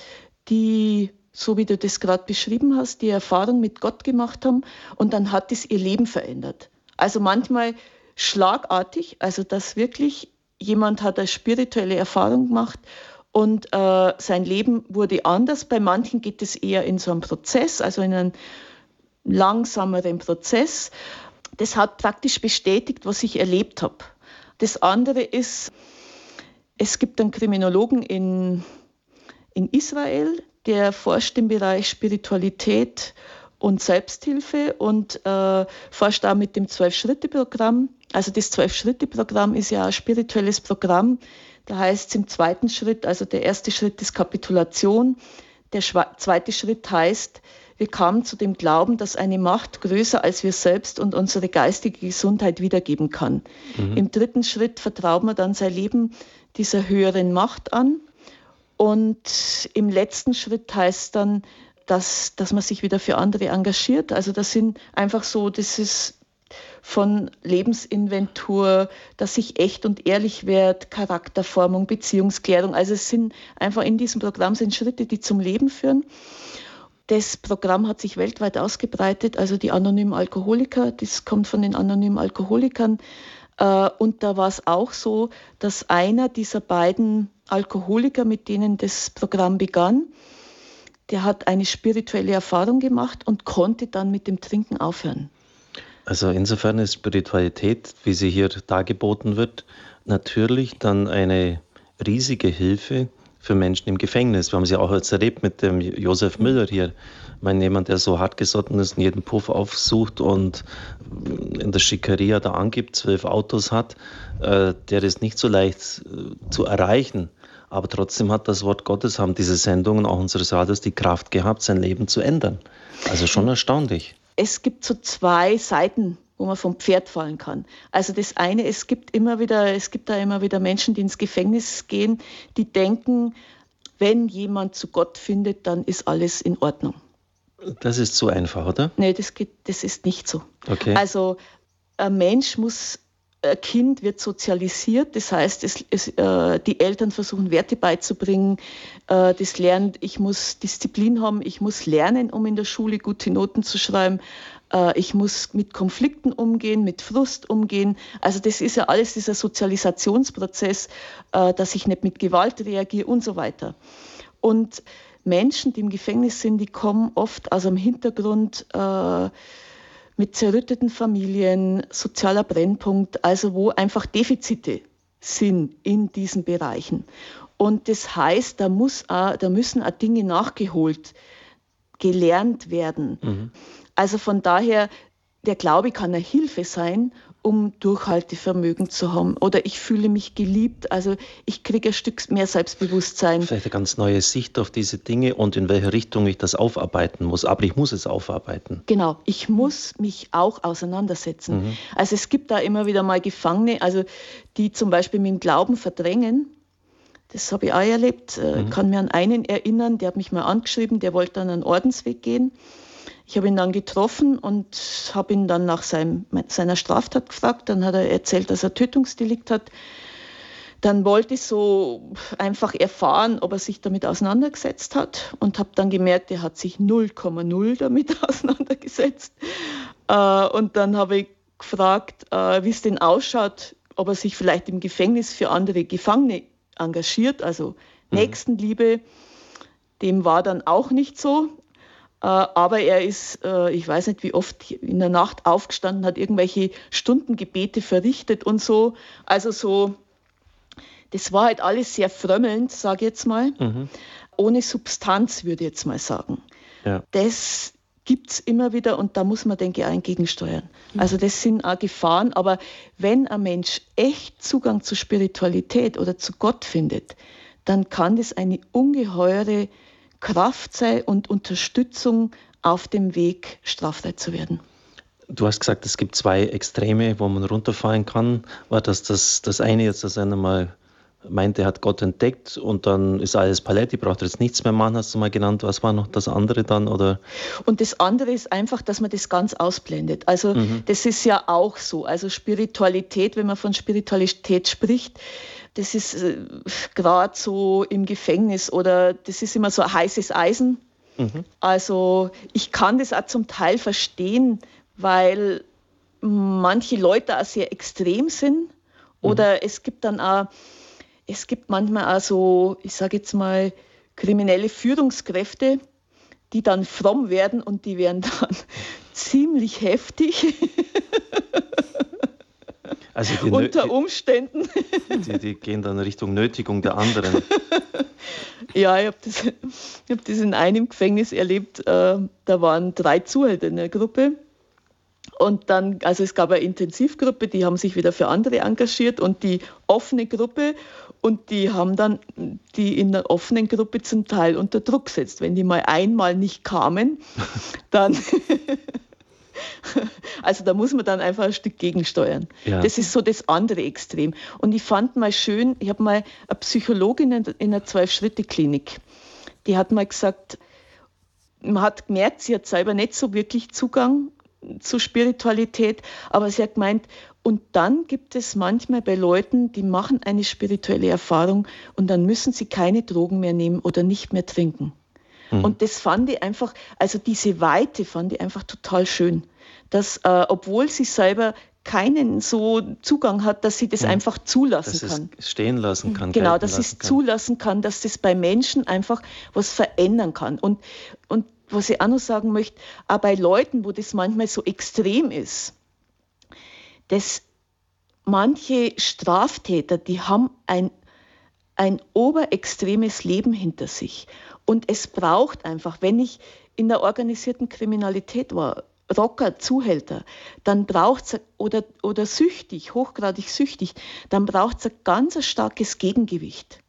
die, so wie du das gerade beschrieben hast, die Erfahrung mit Gott gemacht haben und dann hat es ihr Leben verändert. Also manchmal schlagartig, also dass wirklich jemand hat eine spirituelle Erfahrung gemacht und äh, sein Leben wurde anders. Bei manchen geht es eher in so einem Prozess, also in einen langsameren Prozess. Das hat praktisch bestätigt, was ich erlebt habe. Das andere ist, es gibt einen Kriminologen in, in Israel, der forscht im Bereich Spiritualität und Selbsthilfe und äh, forscht auch mit dem Zwölf-Schritte-Programm. Also das Zwölf-Schritte-Programm ist ja ein spirituelles Programm. Da heißt es im zweiten Schritt, also der erste Schritt ist Kapitulation, der zweite Schritt heißt, wir kamen zu dem Glauben, dass eine Macht größer als wir selbst und unsere geistige Gesundheit wiedergeben kann. Mhm. Im dritten Schritt vertraut man dann sein Leben dieser höheren Macht an. Und im letzten Schritt heißt dann, dass, dass man sich wieder für andere engagiert. Also das sind einfach so, das ist von Lebensinventur, dass ich echt und ehrlich werde, Charakterformung, Beziehungsklärung. Also es sind einfach in diesem Programm sind Schritte, die zum Leben führen. Das Programm hat sich weltweit ausgebreitet, also die anonymen Alkoholiker, das kommt von den anonymen Alkoholikern. Äh, und da war es auch so, dass einer dieser beiden Alkoholiker, mit denen das Programm begann, der hat eine spirituelle Erfahrung gemacht und konnte dann mit dem Trinken aufhören. Also insofern ist Spiritualität, wie sie hier dargeboten wird, natürlich dann eine riesige Hilfe für Menschen im Gefängnis. Wir haben sie auch jetzt erlebt mit dem Josef Müller hier. Meine, jemand, der so hartgesotten ist und jeden Puff aufsucht und in der Schickeria da angibt, zwölf Autos hat, äh, der ist nicht so leicht äh, zu erreichen. Aber trotzdem hat das Wort Gottes, haben diese Sendungen, auch unseres Radios, die Kraft gehabt, sein Leben zu ändern. Also schon erstaunlich. Es gibt so zwei Seiten wo man vom Pferd fallen kann. Also das eine, es gibt immer wieder, es gibt da immer wieder Menschen, die ins Gefängnis gehen, die denken, wenn jemand zu Gott findet, dann ist alles in Ordnung. Das ist zu einfach, oder? Nee, das, geht, das ist nicht so. Okay. Also ein Mensch muss, ein Kind wird sozialisiert, das heißt, es, es, äh, die Eltern versuchen Werte beizubringen, äh, das lernt, ich muss Disziplin haben, ich muss lernen, um in der Schule gute Noten zu schreiben, äh, ich muss mit Konflikten umgehen, mit Frust umgehen. Also das ist ja alles dieser Sozialisationsprozess, äh, dass ich nicht mit Gewalt reagiere und so weiter. Und Menschen, die im Gefängnis sind, die kommen oft aus einem Hintergrund äh, mit zerrütteten Familien, sozialer Brennpunkt, also wo einfach Defizite sind in diesen Bereichen. Und das heißt, da, muss auch, da müssen auch Dinge nachgeholt, gelernt werden. Mhm. Also von daher, der Glaube kann eine Hilfe sein, um Durchhaltevermögen zu haben. Oder ich fühle mich geliebt, also ich kriege ein Stück mehr Selbstbewusstsein. Vielleicht eine ganz neue Sicht auf diese Dinge und in welche Richtung ich das aufarbeiten muss. Aber ich muss es aufarbeiten. Genau, ich muss mich auch auseinandersetzen. Mhm. Also es gibt da immer wieder mal Gefangene, also die zum Beispiel mit dem Glauben verdrängen. Das habe ich auch erlebt. Ich äh, mhm. kann mir an einen erinnern, der hat mich mal angeschrieben, der wollte dann einen Ordensweg gehen. Ich habe ihn dann getroffen und habe ihn dann nach seinem, seiner Straftat gefragt. Dann hat er erzählt, dass er Tötungsdelikt hat. Dann wollte ich so einfach erfahren, ob er sich damit auseinandergesetzt hat und habe dann gemerkt, er hat sich 0,0 damit auseinandergesetzt. Äh, und dann habe ich gefragt, äh, wie es denn ausschaut, ob er sich vielleicht im Gefängnis für andere Gefangene engagiert, also mhm. Nächstenliebe. Dem war dann auch nicht so. Äh, aber er ist, äh, ich weiß nicht wie oft, in der Nacht aufgestanden, hat irgendwelche Stundengebete verrichtet und so. Also so, das war halt alles sehr frömmelnd, sage ich jetzt mal. Mhm. Ohne Substanz, würde ich jetzt mal sagen. Ja. Das gibt es immer wieder und da muss man, denke ich, auch entgegensteuern. Mhm. Also das sind auch Gefahren, aber wenn ein Mensch echt Zugang zur Spiritualität oder zu Gott findet, dann kann das eine ungeheure Kraft sei und Unterstützung auf dem Weg, straffrei zu werden. Du hast gesagt, es gibt zwei Extreme, wo man runterfallen kann. War das das, das eine jetzt, dass einer mal meint, er hat Gott entdeckt und dann ist alles Paletti, braucht jetzt nichts mehr machen, hast du mal genannt. Was war noch das andere dann? Oder? Und das andere ist einfach, dass man das ganz ausblendet. Also mhm. das ist ja auch so. Also Spiritualität, wenn man von Spiritualität spricht, das ist äh, gerade so im Gefängnis oder das ist immer so ein heißes Eisen. Mhm. Also ich kann das auch zum Teil verstehen, weil manche Leute auch sehr extrem sind oder mhm. es gibt dann auch, es gibt manchmal auch so, ich sage jetzt mal, kriminelle Führungskräfte, die dann fromm werden und die werden dann ziemlich heftig. Also unter Umständen. Die, die, gehen dann Richtung Nötigung der anderen. ja, ich habe das, hab das in einem Gefängnis erlebt. Äh, da waren drei Zuhälter in der Gruppe. Und dann, also es gab eine Intensivgruppe, die haben sich wieder für andere engagiert und die offene Gruppe und die haben dann die in der offenen Gruppe zum Teil unter Druck gesetzt. Wenn die mal einmal nicht kamen, dann Also da muss man dann einfach ein Stück gegensteuern. Ja. Das ist so das andere Extrem. Und ich fand mal schön, ich habe mal eine Psychologin in einer Zwölf-Schritte-Klinik, die hat mal gesagt, man hat gemerkt, sie hat selber nicht so wirklich Zugang zur Spiritualität, aber sie hat gemeint, und dann gibt es manchmal bei Leuten, die machen eine spirituelle Erfahrung und dann müssen sie keine Drogen mehr nehmen oder nicht mehr trinken. Mhm. Und das fand ich einfach, also diese Weite fand ich einfach total schön. Dass, äh, obwohl sie selber keinen so Zugang hat, dass sie das mhm. einfach zulassen dass kann. Es stehen lassen kann. Genau, dass sie es zulassen kann, dass das bei Menschen einfach was verändern kann. Und, und was ich auch noch sagen möchte, auch bei Leuten, wo das manchmal so extrem ist, dass manche Straftäter, die haben ein, ein oberextremes Leben hinter sich. Und es braucht einfach, wenn ich in der organisierten Kriminalität war, Rocker, Zuhälter, dann braucht es, oder, oder süchtig, hochgradig süchtig, dann braucht es ein ganz starkes Gegengewicht.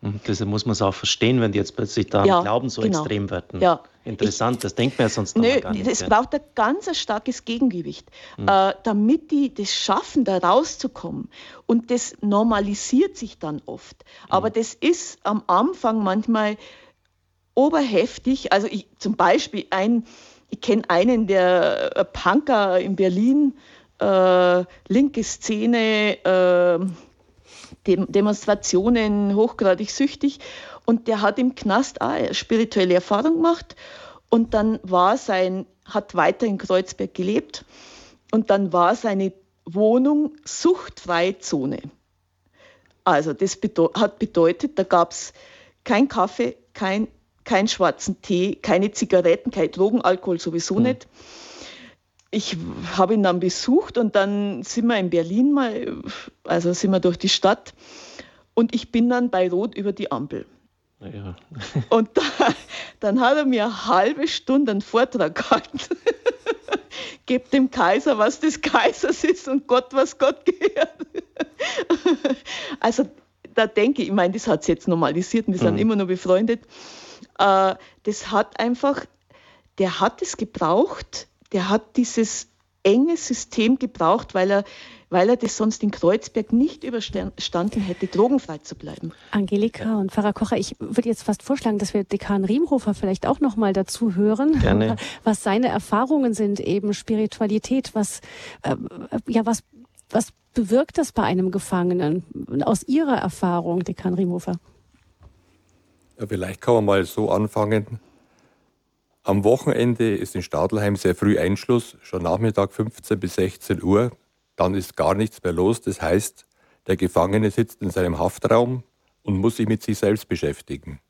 Mhm. Deshalb muss man es auch verstehen, wenn die jetzt plötzlich da ja, Glauben so genau. extrem werden. Ja. Interessant, ich, das denkt man ja sonst nö, gar nicht. Es braucht ein ganz starkes Gegengewicht, mhm. äh, damit die das schaffen, da rauszukommen. Und das normalisiert sich dann oft. Aber mhm. das ist am Anfang manchmal oberheftig. Also ich, zum Beispiel ein, ich kenne einen, der äh, Punker in Berlin, äh, linke Szene, äh, Demonstrationen hochgradig süchtig und der hat im Knast auch spirituelle Erfahrung gemacht und dann war sein, hat weiter in Kreuzberg gelebt und dann war seine Wohnung suchtfreie Zone. Also das bedeu hat bedeutet, da gab es kein Kaffee, kein, kein schwarzen Tee, keine Zigaretten, kein Drogen, Alkohol sowieso mhm. nicht ich habe ihn dann besucht und dann sind wir in Berlin mal, also sind wir durch die Stadt und ich bin dann bei Rot über die Ampel. Ja. und da, dann hat er mir eine halbe Stunde einen Vortrag gehalten. Gebt dem Kaiser, was des Kaisers ist und Gott, was Gott gehört. also da denke ich, ich meine, das hat es jetzt normalisiert und wir sind mhm. immer noch befreundet. Äh, das hat einfach, der hat es gebraucht, der hat dieses enge System gebraucht, weil er, weil er das sonst in Kreuzberg nicht überstanden hätte, drogenfrei zu bleiben. Angelika und Pfarrer Kocher, ich würde jetzt fast vorschlagen, dass wir Dekan Riemhofer vielleicht auch noch mal dazu hören, Gerne. was seine Erfahrungen sind, eben Spiritualität, was, äh, ja, was, was bewirkt das bei einem Gefangenen aus Ihrer Erfahrung, Dekan Riemhofer? Ja, vielleicht kann man mal so anfangen, am Wochenende ist in Stadelheim sehr früh Einschluss, schon Nachmittag 15 bis 16 Uhr. Dann ist gar nichts mehr los. Das heißt, der Gefangene sitzt in seinem Haftraum und muss sich mit sich selbst beschäftigen.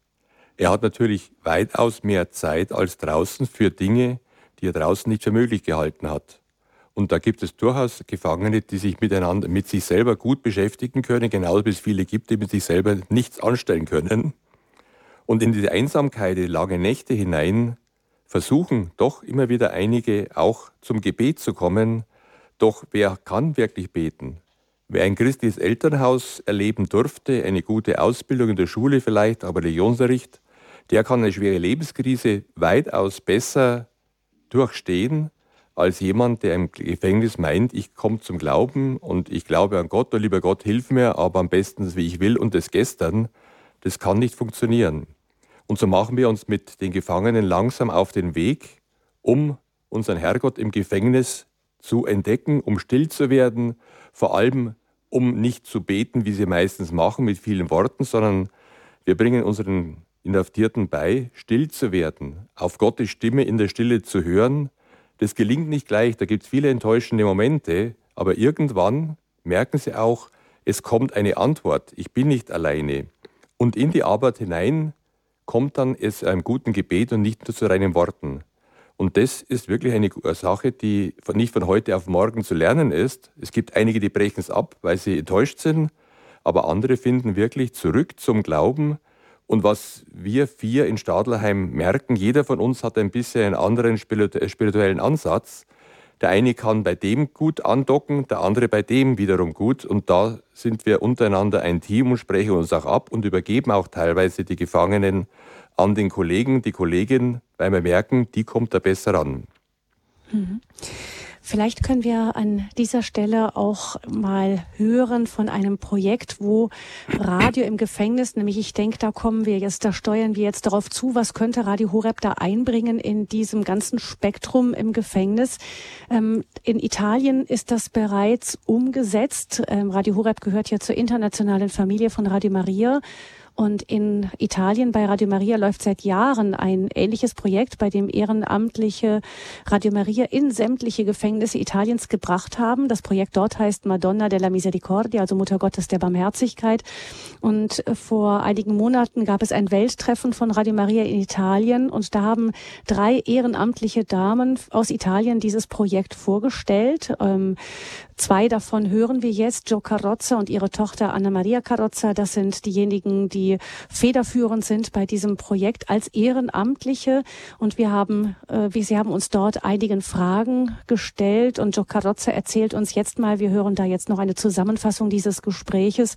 Er hat natürlich weitaus mehr Zeit als draußen für Dinge, die er draußen nicht für möglich gehalten hat. Und da gibt es durchaus Gefangene, die sich miteinander, mit sich selber gut beschäftigen können, genauso wie es viele gibt, die mit sich selber nichts anstellen können. Und in diese Einsamkeit, die lange Nächte hinein, versuchen doch immer wieder einige auch zum Gebet zu kommen. Doch wer kann wirklich beten? Wer ein christliches Elternhaus erleben durfte, eine gute Ausbildung in der Schule vielleicht, aber Religionsunterricht, der kann eine schwere Lebenskrise weitaus besser durchstehen als jemand, der im Gefängnis meint, ich komme zum Glauben und ich glaube an Gott, und lieber Gott, hilf mir, aber am besten, wie ich will und das gestern. Das kann nicht funktionieren. Und so machen wir uns mit den Gefangenen langsam auf den Weg, um unseren Herrgott im Gefängnis zu entdecken, um still zu werden, vor allem um nicht zu beten, wie sie meistens machen, mit vielen Worten, sondern wir bringen unseren Inhaftierten bei, still zu werden, auf Gottes Stimme in der Stille zu hören. Das gelingt nicht gleich, da gibt es viele enttäuschende Momente, aber irgendwann merken sie auch, es kommt eine Antwort, ich bin nicht alleine. Und in die Arbeit hinein kommt dann es einem guten Gebet und nicht nur zu reinen Worten. Und das ist wirklich eine Sache, die nicht von heute auf morgen zu lernen ist. Es gibt einige, die brechen es ab, weil sie enttäuscht sind, aber andere finden wirklich zurück zum Glauben. Und was wir vier in Stadlerheim merken, jeder von uns hat ein bisschen einen anderen spirituellen Ansatz. Der eine kann bei dem gut andocken, der andere bei dem wiederum gut. Und da sind wir untereinander ein Team und sprechen uns auch ab und übergeben auch teilweise die Gefangenen an den Kollegen, die Kollegin, weil wir merken, die kommt da besser ran. Mhm. Vielleicht können wir an dieser Stelle auch mal hören von einem Projekt, wo Radio im Gefängnis, nämlich ich denke, da kommen wir jetzt, da steuern wir jetzt darauf zu, was könnte Radio Horeb da einbringen in diesem ganzen Spektrum im Gefängnis. Ähm, in Italien ist das bereits umgesetzt. Ähm, Radio Horeb gehört ja zur internationalen Familie von Radio Maria. Und in Italien bei Radio Maria läuft seit Jahren ein ähnliches Projekt, bei dem ehrenamtliche Radio Maria in sämtliche Gefängnisse Italiens gebracht haben. Das Projekt dort heißt Madonna della Misericordia, also Mutter Gottes der Barmherzigkeit. Und vor einigen Monaten gab es ein Welttreffen von Radio Maria in Italien und da haben drei ehrenamtliche Damen aus Italien dieses Projekt vorgestellt. Ähm, Zwei davon hören wir jetzt, Joe Carrozza und ihre Tochter Anna Maria Carrozza. Das sind diejenigen, die federführend sind bei diesem Projekt als Ehrenamtliche. Und wir haben, äh, wie Sie haben uns dort einigen Fragen gestellt. Und Joe Carrozza erzählt uns jetzt mal, wir hören da jetzt noch eine Zusammenfassung dieses Gespräches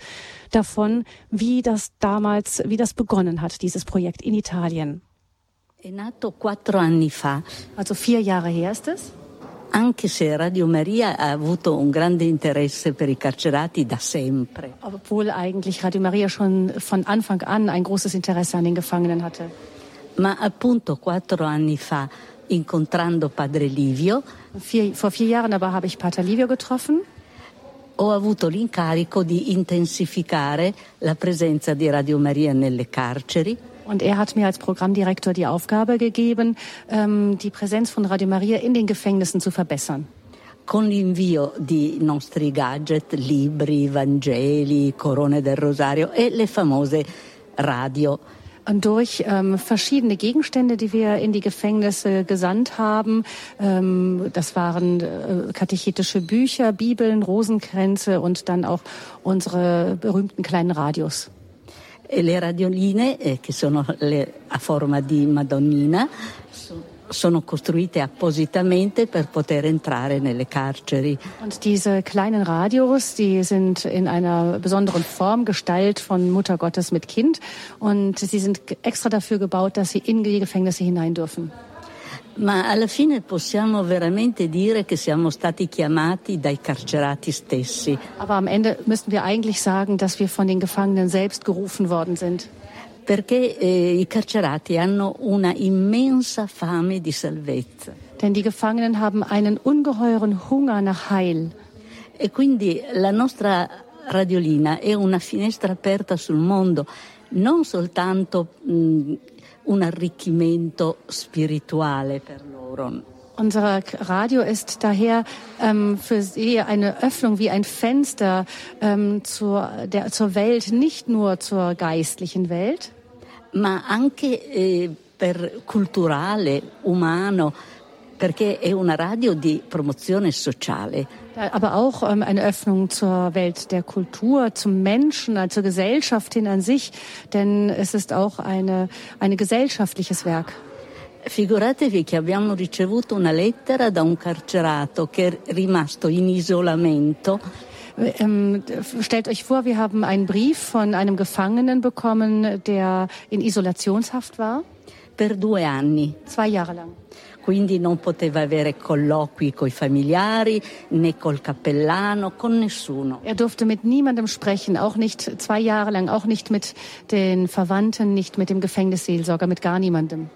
davon, wie das damals, wie das begonnen hat, dieses Projekt in Italien. È nato quattro anni fa. Also vier Jahre her ist es. Anche se Radio Maria ha avuto un grande interesse per i carcerati da sempre. Obwohl eigentlich Radio Maria schon von Anfang an ein großes Interesse an den Gefangenen hatte. Ma appunto quattro anni fa, incontrando Padre Livio, vier, vor vier Jahren aber habe ich Pater Livio getroffen. Ho avuto l'incarico di intensificare la presenza di Radio Maria nelle carceri und er hat mir als Programmdirektor die Aufgabe gegeben, ähm, die Präsenz von Radio Maria in den Gefängnissen zu verbessern. Con l'invio di nostri gadget, libri, Vangeli, Corone del Rosario e le famose radio. Und durch ähm, verschiedene Gegenstände, die wir in die Gefängnisse gesandt haben. Ähm, das waren äh, katechetische Bücher, Bibeln, Rosenkränze und dann auch unsere berühmten kleinen Radios. E le radioline, eh, che sono le, a forma di Madonnina, sono costruite appositamente per poter entrare nelle carceri. Und diese kleinen Radios, die sind in einer besonderen Form Gestalt von Mutter Gottes mit Kind und sie sind extra dafür gebaut, dass sie in die Gefängnisse hinein dürfen. Ma alla fine possiamo veramente dire che siamo stati chiamati dai carcerati stessi. Aber am Ende müssten wir eigentlich sagen, dass wir von den Gefangenen selbst gerufen worden sind. Perché eh, i carcerati hanno una immensa fame di salvezza. Denn die Gefangenen haben einen ungeheuren Hunger nach Heil. E quindi la nostra radiolina è una finestra aperta sul mondo, non soltanto mh, un arricchimento spirituale per loro. Unser Radio ist daher ähm, für sie eine Öffnung wie ein Fenster ähm, zur, der, zur Welt, nicht nur zur geistlichen Welt. Ma anche eh, per culturale, umano, perché è una radio di promozione sociale. Aber auch ähm, eine Öffnung zur Welt der Kultur, zum Menschen, also zur Gesellschaft hin an sich, denn es ist auch eine, ein gesellschaftliches Werk. Figuratevi che abbiamo ricevuto una lettera da un carcerato che è rimasto in isolamento. Ähm, stellt euch vor, wir haben einen Brief von einem Gefangenen bekommen, der in Isolationshaft war. Per due anni. Zwei Jahre lang quindi non poteva avere colloqui con i familiari né col cappellano, con nessuno. Er durfte mit niemandem sprechen, auch nicht zwei Jahre lang, auch nicht mit den Verwandten, nicht mit dem Gefängnisseelsorger, mit gar niemandem.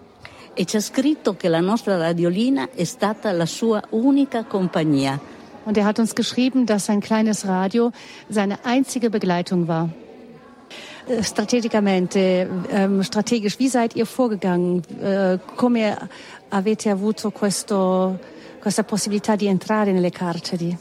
E c'è scritto che la nostra radiolina è stata la sua unica compagnia. Und er hat uns geschrieben, dass sein kleines Radio seine einzige Begleitung war. Äh, strategicamente, ähm, strategisch, wie seid ihr vorgegangen? Äh, come avete avuto questo, questa possibilità di entrare nelle carceri?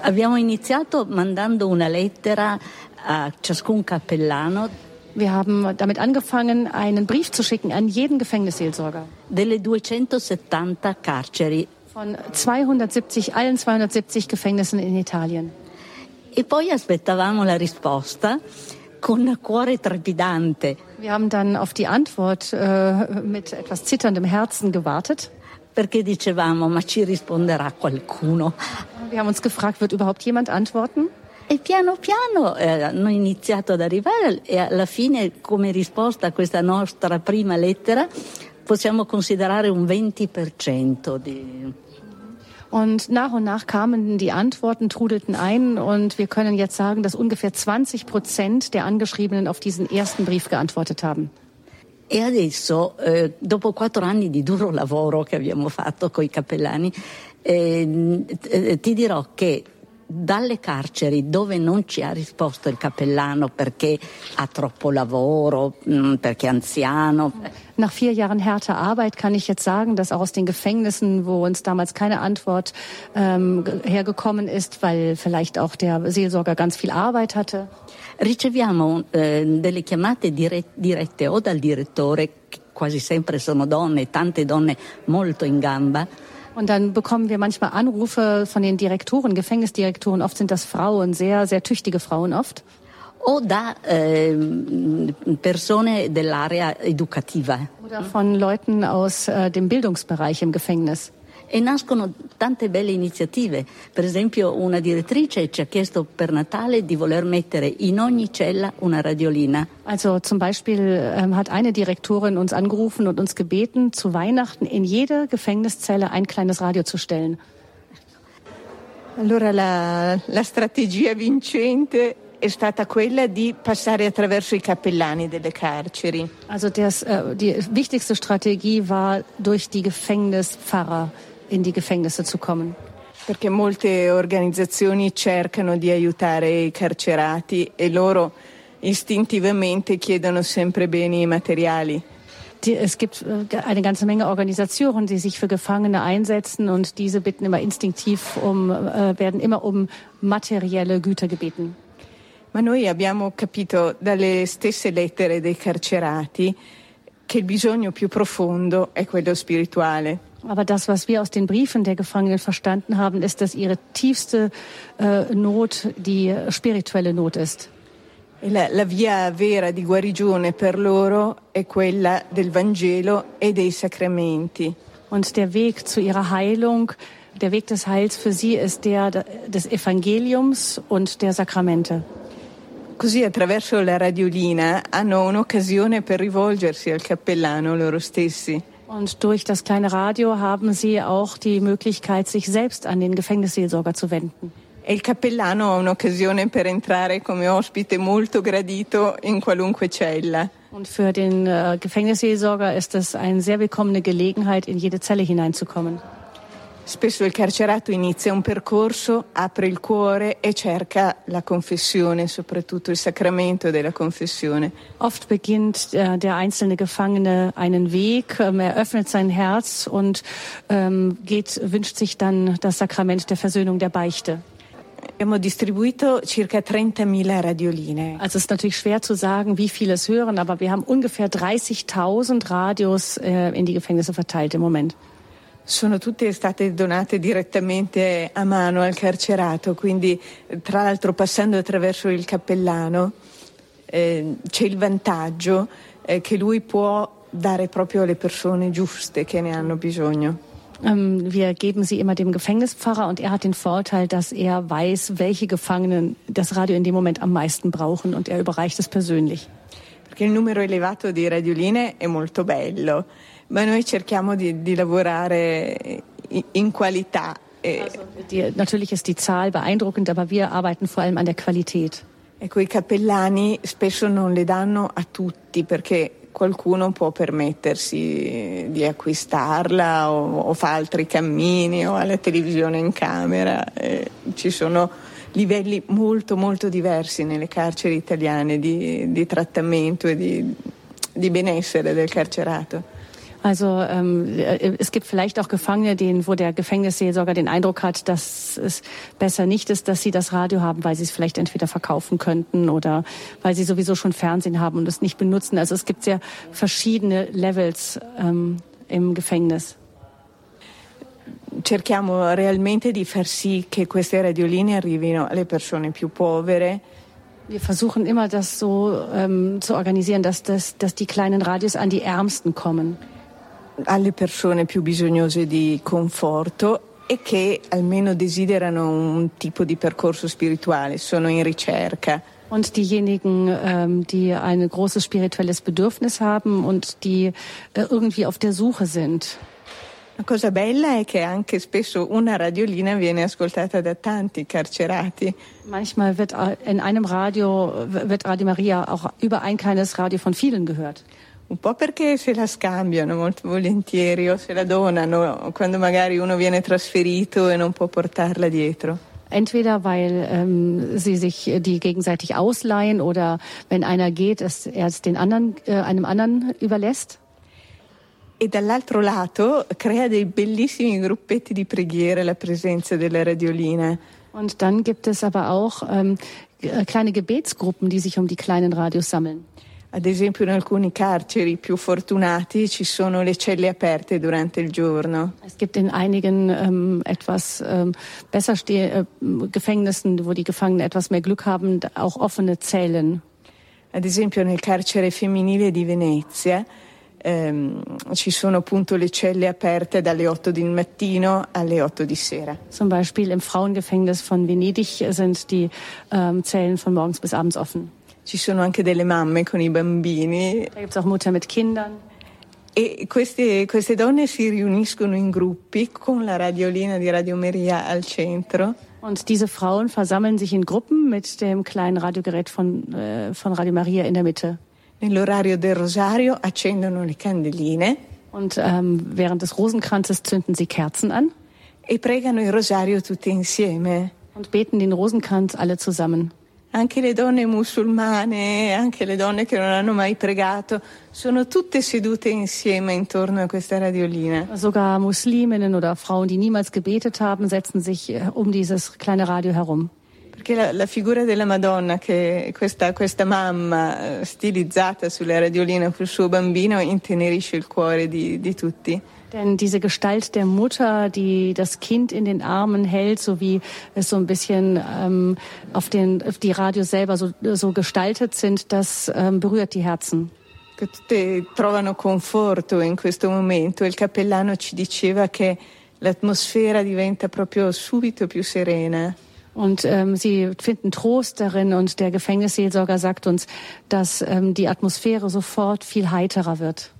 Abbiamo iniziato mandando una lettera a ciascun cappellano. Wir haben damit angefangen, einen Brief zu schicken an jeden Gefängnisseelsorger. Delle 270 carceri. Von 270, allen 270 Gefängnissen in Italien. E poi aspettavamo la risposta con cuore trepidante. Wir haben dann auf die Antwort äh, mit etwas zitterndem Herzen gewartet. Perché dicevamo, ma ci risponderà qualcuno? Wir haben uns gefragt, wird überhaupt jemand antworten? E piano piano eh, hanno iniziato ad arrivare e alla fine come risposta a questa nostra prima lettera possiamo considerare un 20% di und nach und nach kamen die Antworten, trudelten ein und wir können jetzt sagen, dass ungefähr 20 Prozent der Angeschriebenen auf diesen ersten Brief geantwortet haben. E adesso, eh, dopo quattro anni di duro lavoro che abbiamo fatto con i cappellani, eh, eh, ti dirò che dalle carceri dove non ci ha risposto il cappellano perché ha troppo lavoro, mm, perché è anziano. Nach vier Jahren härter Arbeit kann ich jetzt sagen, dass auch aus den Gefängnissen, wo uns damals keine Antwort ähm, hergekommen ist, weil vielleicht auch der Seelsorger ganz viel Arbeit hatte. Riceviamo eh, delle chiamate dirette o dal direttore, quasi sempre sono donne, tante donne molto in gamba, und dann bekommen wir manchmal Anrufe von den Direktoren, Gefängnisdirektoren. Oft sind das Frauen, sehr, sehr tüchtige Frauen oft. o da eh, persone dell'area educativa. Oder von Leuten aus äh, dem Bildungsbereich im Gefängnis. E nascono tante belle iniziative. Per esempio una direttrice ci ha chiesto per Natale di voler mettere in ogni cella una radiolina. Also zum Beispiel ähm, hat eine Direktorin uns angerufen und uns gebeten, zu Weihnachten in jede Gefängniszelle ein kleines Radio zu stellen. Allora la, la strategia vincente è stata quella di passare attraverso i cappellani delle carceri. Also das, äh, die wichtigste Strategie war, durch die Gefängnispfarrer in die Gefängnisse zu kommen. Perché molte organizzazioni cercano di aiutare i carcerati e loro istintivamente chiedono sempre beni materiali. Es gibt äh, eine ganze Menge Organisationen, die sich für Gefangene einsetzen und diese bitten immer instinktiv um, äh, werden immer um materielle Güter gebeten. Ma noi abbiamo capito dalle stesse lettere dei carcerati che il bisogno più profondo è quello spirituale. Aber das, was wir aus den Briefen der Gefangenen verstanden haben, ist, dass ihre tiefste äh, Not die spirituelle Not ist. La, la via vera di guarigione per loro è quella del Vangelo e dei sacramenti. Und der Weg zu ihrer Heilung, der Weg des Heils für sie ist der des Evangeliums und der Sakramente. Così attraverso la radiolina hanno un'occasione per rivolgersi al cappellano loro stessi. Und durch das kleine Radio haben sie auch die Möglichkeit, sich selbst an den Gefängnisseelsorger zu wenden. Il cappellano ha un'occasione per entrare come ospite molto gradito in qualunque cella. Und für den äh, Gefängnisseelsorger ist es eine sehr willkommene Gelegenheit, in jede Zelle hineinzukommen. Spesso il carcerato inizia un percorso, apre il cuore e cerca la confessione, soprattutto il sacramento della confessione. Oft beginnt äh, der einzelne Gefangene einen Weg, ähm, er öffnet sein Herz und ähm, geht, wünscht sich dann das Sakrament der Versöhnung der Beichte. Abbiamo distribuito circa 30.000 radioline. Also es ist natürlich schwer zu sagen, wie viele es hören, aber wir haben ungefähr 30.000 Radios äh, in die Gefängnisse verteilt im Moment. Sono tutte state donate direttamente a mano al carcerato, quindi tra l'altro passando attraverso il cappellano eh, c'è il vantaggio eh, che lui può dare proprio alle persone giuste che ne hanno bisogno. Ähm, wir geben sie immer dem Gefängnispfarrer und er hat den Vorteil, dass er weiß, welche Gefangenen das Radio in dem Moment am meisten brauchen und er überreicht es persönlich. Perché il numero elevato di radioline è molto bello, ma noi cerchiamo di, di lavorare in qualità. Also die, natürlich ist die Zahl beeindruckend, aber wir arbeiten vor allem an der Qualität. Ecco, i cappellani spesso non le danno a tutti perché qualcuno può permettersi di acquistarla o, o fa altri cammini o ha la televisione in camera. Eh, ci sono livelli molto molto diversi nelle carceri italiane di, di trattamento e di, di benessere del carcerato. Also ähm, es gibt vielleicht auch Gefangene, denen, wo der Gefängnisseelsorger den Eindruck hat, dass es besser nicht ist, dass sie das Radio haben, weil sie es vielleicht entweder verkaufen könnten oder weil sie sowieso schon Fernsehen haben und es nicht benutzen. Also es gibt sehr verschiedene Levels ähm, im Gefängnis. Cerchiamo realmente di far sì che queste radioline arrivino alle persone più povere. Wir versuchen immer, das so ähm, zu organisieren, dass, das, dass die kleinen Radios an die Ärmsten kommen. Alle persone più bisognose di conforto e che almeno desiderano un tipo di percorso spirituale, sono in ricerca. Und diejenigen, ähm, die ein großes spirituelles Bedürfnis haben und die äh, irgendwie auf der Suche sind. La cosa bella è che anche spesso una radiolina viene ascoltata da tanti carcerati. Manchmal wird in einem Radio, wird Radio Maria auch über ein kleines Radio von vielen gehört. Un po' perché se la scambiano molto volentieri o se la donano quando magari uno viene trasferito e non può portarla dietro. Entweder weil ähm, sie sich die gegenseitig ausleihen oder wenn einer geht, dass er es den anderen, äh, einem anderen überlässt. E dall'altro lato crea dei bellissimi gruppetti di preghiera la presenza della radiolina. Und dann gibt es aber auch ähm, kleine Gebetsgruppen, die sich um die kleinen Radios sammeln. Ad esempio in alcuni carceri più fortunati ci sono le celle aperte durante il giorno. Es gibt in einigen ähm, etwas ähm, besser äh, Gefängnissen, wo die Gefangenen etwas mehr Glück haben, auch offene Zellen. Ad esempio nel carcere femminile di Venezia ehm, ci sono appunto le celle aperte dalle 8 del mattino alle 8 di sera. Zum Beispiel im Frauengefängnis von Venedig sind die ähm, Zellen von morgens bis abends offen. Ci sono anche delle mamme con i bambini. Da gibt es auch Mutter mit Kindern. E queste, queste, donne si riuniscono in gruppi con la radiolina di Radio Maria al centro. Und diese Frauen versammeln sich in Gruppen mit dem kleinen Radiogerät von, äh, von Radio Maria in der Mitte. Nell'orario del rosario accendono le candeline. Und ähm, während des Rosenkranzes zünden sie Kerzen an. E pregano il rosario tutte insieme. Und beten den Rosenkranz alle zusammen. Anche le donne musulmane, anche le donne che non hanno mai pregato, sono tutte sedute insieme intorno a questa radiolina. Sogar Musliminnen oder Frauen, die niemals gebetet haben, setzen sich äh, um dieses kleine Radio herum. Perché la, la figura della Madonna, che questa, questa mamma eh, stilizzata sulla radiolina col suo bambino, intenerisce il cuore di, di tutti. Denn diese Gestalt der Mutter, die das Kind in den Armen hält, so wie es so ein bisschen ähm, auf, den, auf die Radios selber so, so gestaltet sind, das ähm, berührt die Herzen. Tutte trovano conforto in questo momento. Il cappellano ci diceva che l'atmosfera diventa proprio subito più serena. Und ähm, sie finden Trost darin und der Gefängnisseelsorger sagt uns, dass ähm, die Atmosphäre sofort viel heiterer wird.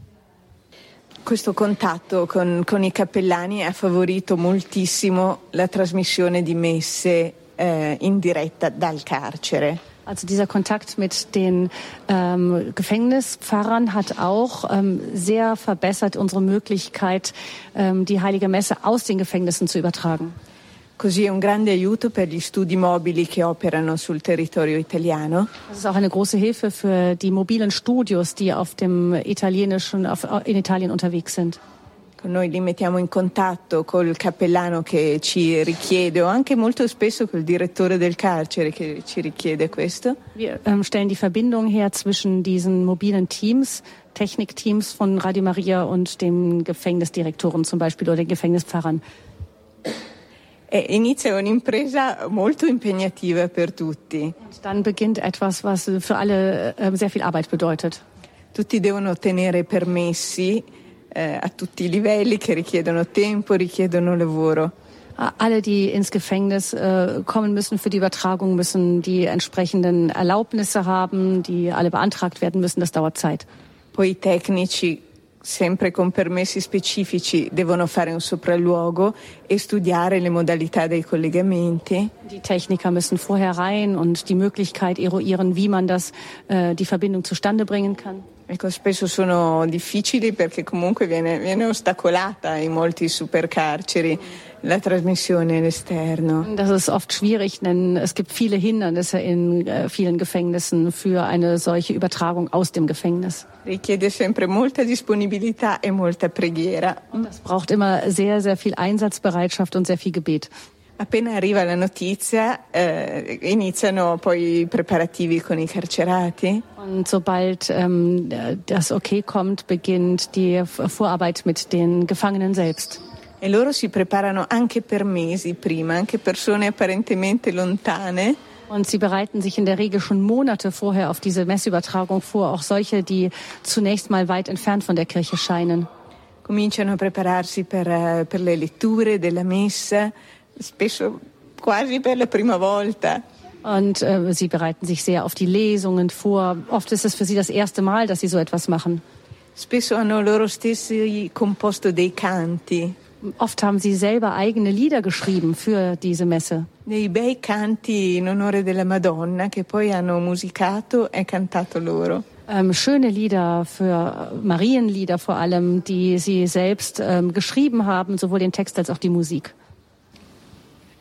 Questo contatto con, con, i cappellani ha favorito moltissimo la trasmissione di messe eh, in diretta dal carcere. Also dieser Kontakt mit den ähm, Gefängnispfarrern hat auch ähm, sehr verbessert unsere Möglichkeit, ähm, die heilige Messe aus den Gefängnissen zu übertragen. Così è un grande aiuto per gli studi mobili che operano sul territorio italiano. Das ist auch eine große Hilfe für die mobilen Studios, die auf dem italienischen, auf, in Italien unterwegs sind. Noi li mettiamo in contatto col cappellano che ci richiede o anche molto spesso col direttore del carcere che ci richiede questo. Wir ähm, stellen die Verbindung her zwischen diesen mobilen Teams, Technikteams von Radio Maria und den Gefängnisdirektoren zum Beispiel oder den Gefängnispfarrern. E inizia un'impresa molto impegnativa per tutti. Und dann beginnt etwas, was für alle äh, sehr viel Arbeit bedeutet. Tutti devono ottenere permessi eh, a tutti i livelli che richiedono tempo, richiedono lavoro. Alle, die ins Gefängnis äh, kommen müssen für die Übertragung, müssen die entsprechenden Erlaubnisse haben, die alle beantragt werden müssen. Das dauert Zeit. Poi i tecnici sempre con permessi specifici, devono fare un sopralluogo e studiare le modalità dei collegamenti. Die Techniker müssen vorher rein und die Möglichkeit eruieren, wie man das, äh, die Verbindung zustande bringen kann. Ecco, spesso sono difficili perché comunque viene, viene ostacolata in molti supercarceri la trasmissione all'esterno. Das ist oft schwierig, denn es gibt viele Hindernisse in äh, vielen Gefängnissen für eine solche Übertragung aus dem Gefängnis. Richiede sempre molta disponibilità e molta preghiera. Das braucht immer sehr, sehr viel Einsatzbereitschaft und sehr viel Gebet. Appena arriva la notizia, eh, iniziano poi i preparativi con i carcerati. Und sobald ähm, das Okay kommt, beginnt die Vorarbeit mit den Gefangenen selbst. E loro si preparano anche per mesi prima, anche persone apparentemente lontane. Und sie bereiten sich in der Regel schon Monate vorher auf diese Messübertragung vor, auch solche, die zunächst mal weit entfernt von der Kirche scheinen. Cominciano a prepararsi per, eh, per le letture della messa, spesso quasi per la prima volta. Und äh, sie bereiten sich sehr auf die Lesungen vor. Oft ist es für sie das erste Mal, dass sie so etwas machen. Spesso hanno loro stessi composto dei canti. Oft haben sie selber eigene Lieder geschrieben für diese Messe. Dei bei canti in onore della Madonna che poi hanno musicato e cantato loro. Ähm, schöne Lieder für Marienlieder vor allem, die sie selbst ähm, geschrieben haben, sowohl den Text als auch die Musik.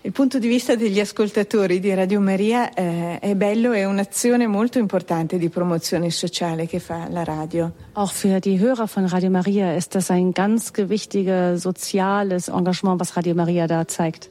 Il punto di vista degli ascoltatori di Radio Maria eh, è bello, è un'azione molto importante di promozione sociale che fa la radio. Auch für die Hörer von Radio Maria ist das ein ganz gewichtiges soziales Engagement, was Radio Maria da zeigt.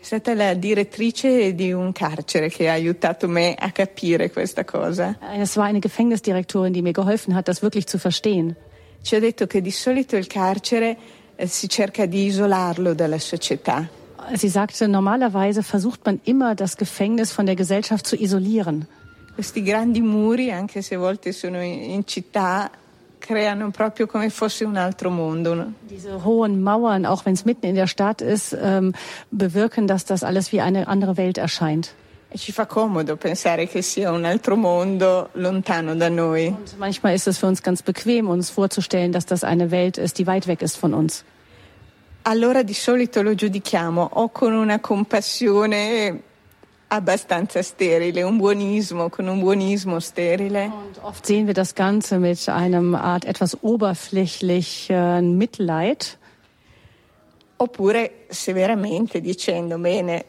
È stata la direttrice di un carcere che ha aiutato me a capire questa cosa. Es war eine Gefängnisdirektorin, die mir geholfen hat, das wirklich zu verstehen. Ci ha detto che di solito il carcere eh, si cerca di isolarlo dalla società. Sie sagte, normalerweise versucht man immer, das Gefängnis von der Gesellschaft zu isolieren. Questi grandi muri, anche se a volte sono in, città, creano proprio come fosse un altro mondo. Diese hohen Mauern, auch wenn es mitten in der Stadt ist, ähm, bewirken, dass das alles wie eine andere Welt erscheint. E ci fa comodo pensare che sia un altro mondo lontano da noi. Und manchmal ist es für uns ganz bequem, uns vorzustellen, dass das eine Welt ist, die weit weg ist von uns. Allora di solito lo giudichiamo o con una compassione abbastanza sterile, un buonismo, con un buonismo sterile. Und oft sehen wir das Ganze mit einem Art etwas oberflächlichen Mitleid. Oppure severamente dicendo, bene,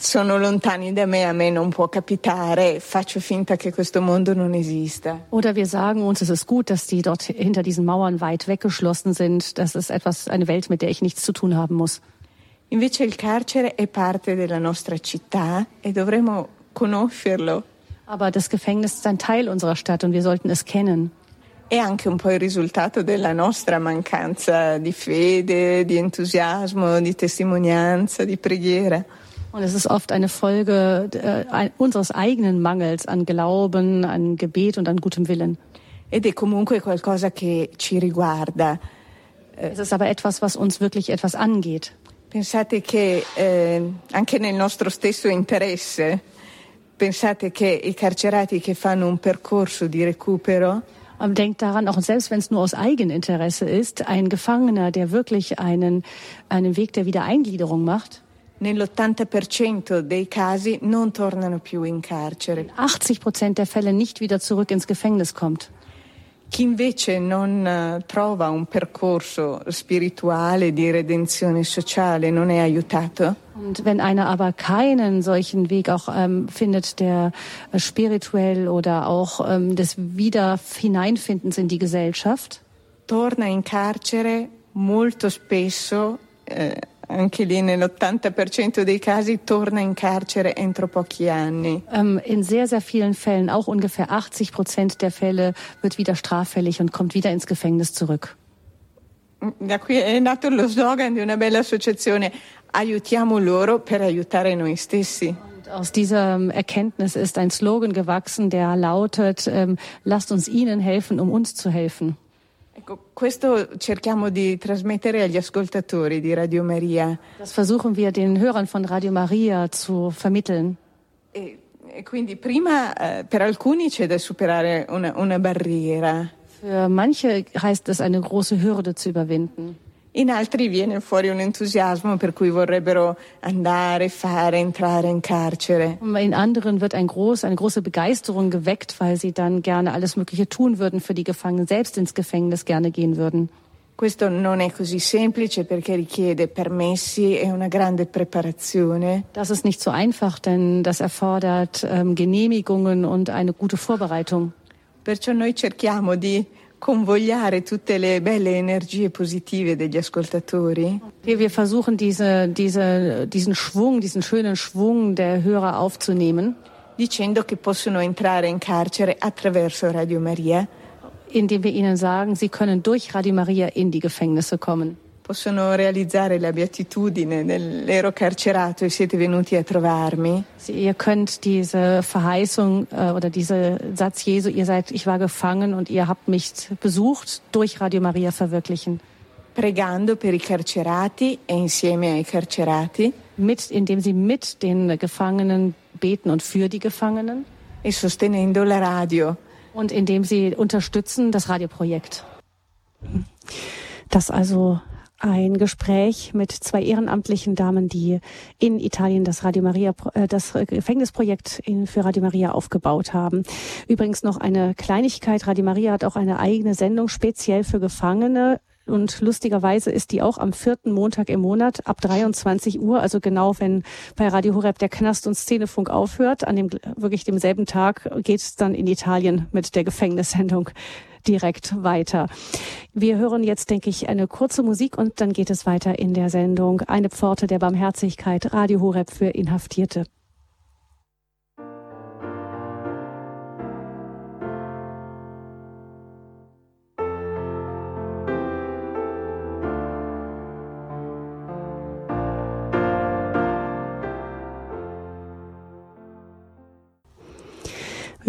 sono lontani da me, a me non può capitare, faccio finta che questo mondo non esista. Oder wir sagen uns, es ist gut, dass die dort hinter diesen Mauern weit weggeschlossen sind. Das ist etwas, eine Welt, mit der ich nichts zu tun haben muss. Invece il carcere è parte della nostra città e dovremmo conoscerlo. Aber das Gefängnis ist ein Teil unserer Stadt und wir sollten es kennen. È anche un po' il risultato della nostra mancanza di fede, di entusiasmo, di testimonianza, di preghiera. Und es ist oft eine Folge äh, unseres eigenen Mangels an Glauben, an Gebet und an gutem Willen. Ed è comunque qualcosa che ci riguarda. Es ist aber etwas, was uns wirklich etwas angeht. Pensate che eh, anche nel nostro stesso interesse, pensate che i carcerati che fanno un percorso di recupero Aber denkt daran, auch selbst wenn es nur aus Eigeninteresse ist, ein Gefangener, der wirklich einen, einen Weg der Wiedereingliederung macht, nell'80% dei casi non tornano più in carcere. 80 Prozent der Fälle nicht wieder zurück ins Gefängnis kommt. Chi invece non eh, trova un percorso spirituale di redenzione sociale non è aiutato. Und wenn einer aber keinen solchen Weg auch ähm, findet, der äh, spirituell oder auch ähm, des Wiederhineinfindens in die Gesellschaft, torna in carcere molto spesso, eh, anche lì nell'80% dei casi, torna in carcere entro pochi anni. ähm, in sehr, sehr vielen Fällen, auch ungefähr 80 Prozent der Fälle, wird wieder straffällig und kommt wieder ins Gefängnis zurück. Da qui è nato lo slogan di una bella associazione, aiutiamo loro per aiutare noi stessi. Und aus dieser ähm, Erkenntnis ist ein Slogan gewachsen, der lautet, ähm, lasst uns ihnen helfen, um uns zu helfen. Das versuchen wir den Hörern von Radio Maria zu vermitteln. E, e quindi prima eh, per alcuni c'è da superare una, una barriera, Für manche heißt es, eine große Hürde zu überwinden. In altri viene fuori un entusiasmo per cui vorrebbero andare, fare, entrare in carcere. In anderen wird ein groß, eine große Begeisterung geweckt, weil sie dann gerne alles Mögliche tun würden für die Gefangenen, selbst ins Gefängnis gerne gehen würden. Questo non è così semplice perché richiede permessi e una grande preparazione. Das ist nicht so einfach, denn das erfordert ähm, Genehmigungen und eine gute Vorbereitung. Perciò noi cerchiamo di convogliare tutte le belle energie positive degli ascoltatori? Wir, versuchen diese, diese, diesen Schwung, diesen schönen Schwung der Hörer aufzunehmen, dicendo che possono entrare in carcere attraverso Radio Maria, indem wir ihnen sagen, sie können durch Radio Maria in die Gefängnisse kommen. Possono realizzare la beatitudine dell'ero carcerato e siete venuti a trovarmi. Sie, ihr könnt diese Verheißung äh, oder diese Satz Jesu, ihr seid, ich war gefangen und ihr habt mich besucht, durch Radio Maria verwirklichen. pregando per i carcerati e insieme ai carcerati Mit, indem sie mit den Gefangenen beten und für die Gefangenen e sostenendo la radio. und indem sie unterstützen das Radioprojekt. Das also ein Gespräch mit zwei ehrenamtlichen Damen, die in Italien das Radio Maria, äh, das Gefängnisprojekt für Radio Maria aufgebaut haben. Übrigens noch eine Kleinigkeit. Radio Maria hat auch eine eigene Sendung speziell für Gefangene Und lustigerweise ist die auch am vierten Montag im Monat ab 23 Uhr, also genau wenn bei Radio Horeb der Knast- und Szenefunk aufhört, an dem wirklich demselben Tag geht es dann in Italien mit der Gefängnissendung direkt weiter. Wir hören jetzt, denke ich, eine kurze Musik und dann geht es weiter in der Sendung Eine Pforte der Barmherzigkeit, Radio Horeb für Inhaftierte.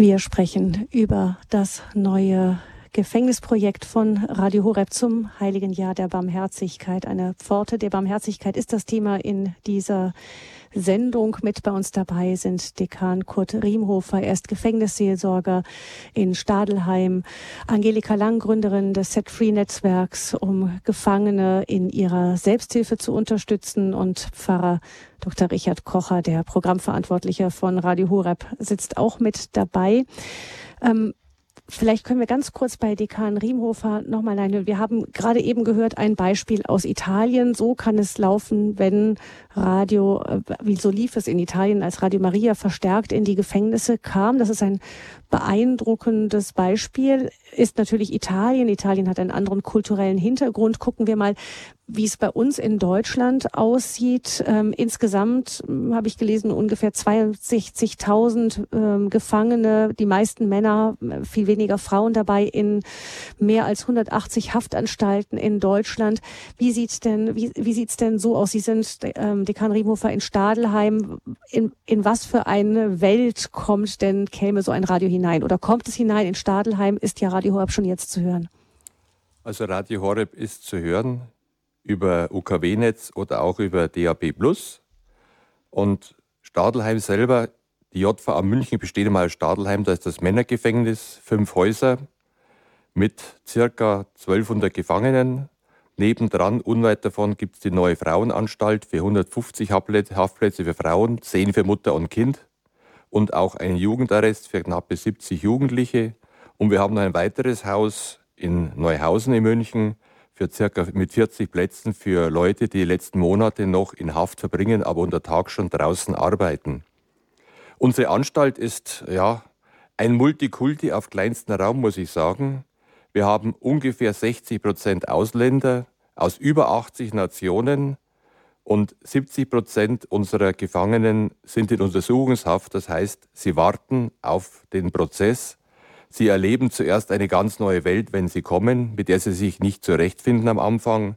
Wir sprechen über das neue Gefängnisprojekt von Radio Horeb zum Heiligen Jahr der Barmherzigkeit. Eine Pforte der Barmherzigkeit ist das Thema in dieser Sendung. Mit bei uns dabei sind Dekan Kurt Riemhofer, er ist Gefängnisseelsorger in Stadelheim, Angelika Lang, Gründerin des Set Free Netzwerks, um Gefangene in ihrer Selbsthilfe zu unterstützen und Pfarrer Dr. Richard Kocher, der Programmverantwortliche von Radio Horeb, sitzt auch mit dabei. Ähm, Vielleicht können wir ganz kurz bei Dekan Riemhofer nochmal einhören. Wir haben gerade eben gehört ein Beispiel aus Italien. So kann es laufen, wenn Radio, äh, wie so lief es in Italien, als Radio Maria verstärkt in die Gefängnisse kam. Das ist ein beeindruckendes Beispiel. Ist natürlich Italien. Italien hat einen anderen kulturellen Hintergrund. Gucken wir mal, wie es bei uns in Deutschland aussieht. Ähm, insgesamt hm, habe ich gelesen, ungefähr 62.000 ähm, Gefangene, die meisten Männer, äh, viel weniger Frauen dabei in mehr als 180 Haftanstalten in Deutschland. Wie sieht's denn, wie, wie sieht's denn so aus? Sie sind ähm, Dekan Riemhofer in Stadelheim. In, in was für eine Welt kommt denn, käme so ein Radio hinein? Oder kommt es hinein in Stadelheim? Ist ja Radio Horeb schon jetzt zu hören? Also Radio Horeb ist zu hören über UKW-Netz oder auch über DAB+. Und Stadelheim selber, die JVA München besteht einmal aus Stadelheim, da ist das Männergefängnis, fünf Häuser mit circa 1200 Gefangenen. Nebendran, unweit davon, gibt es die neue Frauenanstalt für 150 Haftplätze für Frauen, 10 für Mutter und Kind und auch einen Jugendarrest für knappe 70 Jugendliche. Und wir haben noch ein weiteres Haus in Neuhausen in München für circa mit 40 Plätzen für Leute, die die letzten Monate noch in Haft verbringen, aber unter Tag schon draußen arbeiten. Unsere Anstalt ist ja ein Multikulti auf kleinstem Raum, muss ich sagen. Wir haben ungefähr 60 Prozent Ausländer aus über 80 Nationen und 70 Prozent unserer Gefangenen sind in Untersuchungshaft. Das heißt, sie warten auf den Prozess Sie erleben zuerst eine ganz neue Welt, wenn sie kommen, mit der sie sich nicht zurechtfinden am Anfang.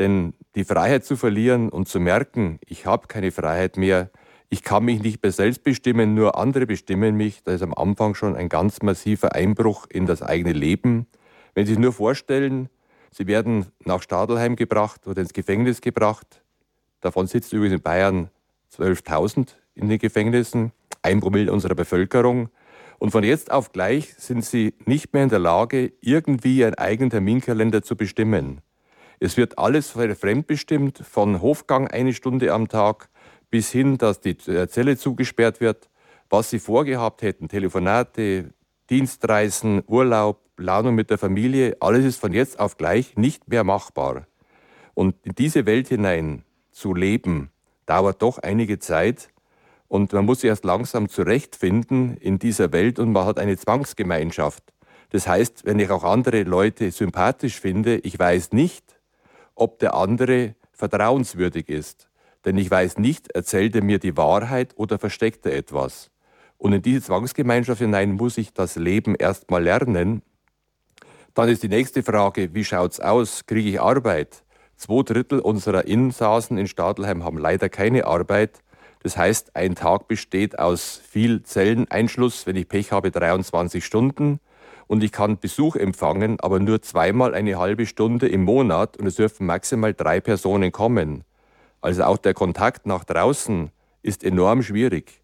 Denn die Freiheit zu verlieren und zu merken, ich habe keine Freiheit mehr, ich kann mich nicht mehr selbst bestimmen, nur andere bestimmen mich, das ist am Anfang schon ein ganz massiver Einbruch in das eigene Leben. Wenn Sie sich nur vorstellen, Sie werden nach Stadelheim gebracht oder ins Gefängnis gebracht, davon sitzen übrigens in Bayern 12.000 in den Gefängnissen, ein Promille unserer Bevölkerung. Und von jetzt auf gleich sind sie nicht mehr in der Lage, irgendwie einen eigenen Terminkalender zu bestimmen. Es wird alles fremdbestimmt, von Hofgang eine Stunde am Tag bis hin, dass die äh, Zelle zugesperrt wird. Was sie vorgehabt hätten, Telefonate, Dienstreisen, Urlaub, Planung mit der Familie, alles ist von jetzt auf gleich nicht mehr machbar. Und in diese Welt hinein zu leben, dauert doch einige Zeit. Und man muss sich erst langsam zurechtfinden in dieser Welt und man hat eine Zwangsgemeinschaft. Das heißt, wenn ich auch andere Leute sympathisch finde, ich weiß nicht, ob der andere vertrauenswürdig ist. Denn ich weiß nicht, erzählt er mir die Wahrheit oder versteckt er etwas. Und in diese Zwangsgemeinschaft hinein muss ich das Leben erst mal lernen. Dann ist die nächste Frage, wie schaut's aus? Kriege ich Arbeit? Zwei Drittel unserer Insassen in Stadelheim haben leider keine Arbeit. Das heißt, ein Tag besteht aus viel Zelleneinschluss, wenn ich Pech habe, 23 Stunden. Und ich kann Besuch empfangen, aber nur zweimal eine halbe Stunde im Monat und es dürfen maximal drei Personen kommen. Also auch der Kontakt nach draußen ist enorm schwierig.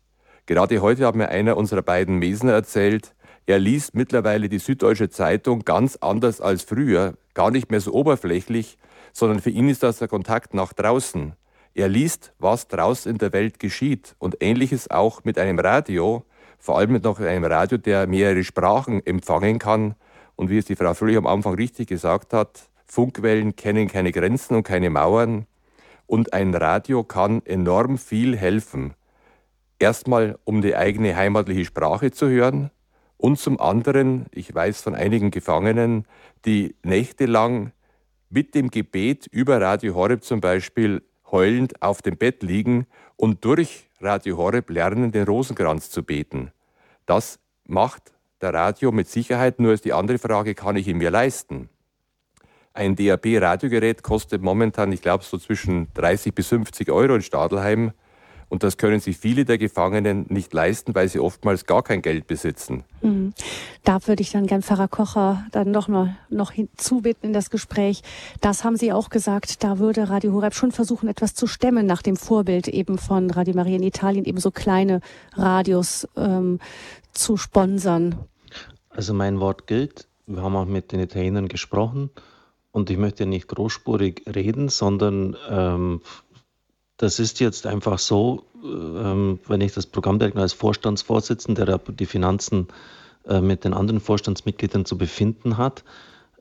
Gerade heute hat mir einer unserer beiden Mesner erzählt, er liest mittlerweile die Süddeutsche Zeitung ganz anders als früher, gar nicht mehr so oberflächlich, sondern für ihn ist das der Kontakt nach draußen. Er liest, was draußen in der Welt geschieht. Und ähnliches auch mit einem Radio, vor allem mit noch einem Radio, der mehrere Sprachen empfangen kann. Und wie es die Frau Fröhlich am Anfang richtig gesagt hat, Funkwellen kennen keine Grenzen und keine Mauern. Und ein Radio kann enorm viel helfen. Erstmal, um die eigene heimatliche Sprache zu hören. Und zum anderen, ich weiß von einigen Gefangenen, die nächtelang mit dem Gebet über Radio Horeb zum Beispiel heulend auf dem Bett liegen und durch Radio Horeb lernen, den Rosenkranz zu beten. Das macht der Radio mit Sicherheit, nur ist die andere Frage, kann ich ihn mir leisten? Ein DAB-Radiogerät kostet momentan, ich glaube, so zwischen 30 bis 50 Euro in Stadelheim. Und das können sich viele der Gefangenen nicht leisten, weil sie oftmals gar kein Geld besitzen. Mhm. Da würde ich dann gern Pfarrer Kocher dann noch, noch, noch hinzubitten in das Gespräch. Das haben Sie auch gesagt, da würde Radio Horeb schon versuchen, etwas zu stemmen nach dem Vorbild eben von Radio Maria in Italien, eben so kleine Radios ähm, zu sponsern. Also mein Wort gilt. Wir haben auch mit den Italienern gesprochen und ich möchte nicht großspurig reden, sondern ähm, das ist jetzt einfach so, ähm, wenn ich das Programmdirektor als Vorstandsvorsitzender, der die Finanzen äh, mit den anderen Vorstandsmitgliedern zu befinden hat.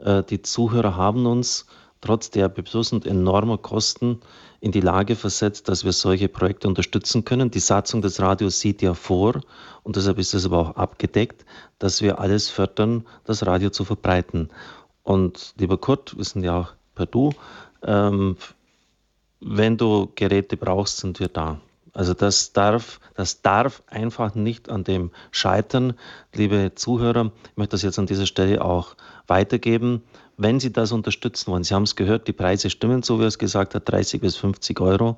Äh, die Zuhörer haben uns trotz der besonders enormer Kosten in die Lage versetzt, dass wir solche Projekte unterstützen können. Die Satzung des Radios sieht ja vor, und deshalb ist es aber auch abgedeckt, dass wir alles fördern, das Radio zu verbreiten. Und lieber Kurt, wir sind ja auch per Du, ähm, wenn du Geräte brauchst, sind wir da. Also das darf, das darf einfach nicht an dem scheitern. Liebe Zuhörer, ich möchte das jetzt an dieser Stelle auch weitergeben. Wenn Sie das unterstützen wollen, Sie haben es gehört, die Preise stimmen, so wie er es gesagt hat, 30 bis 50 Euro.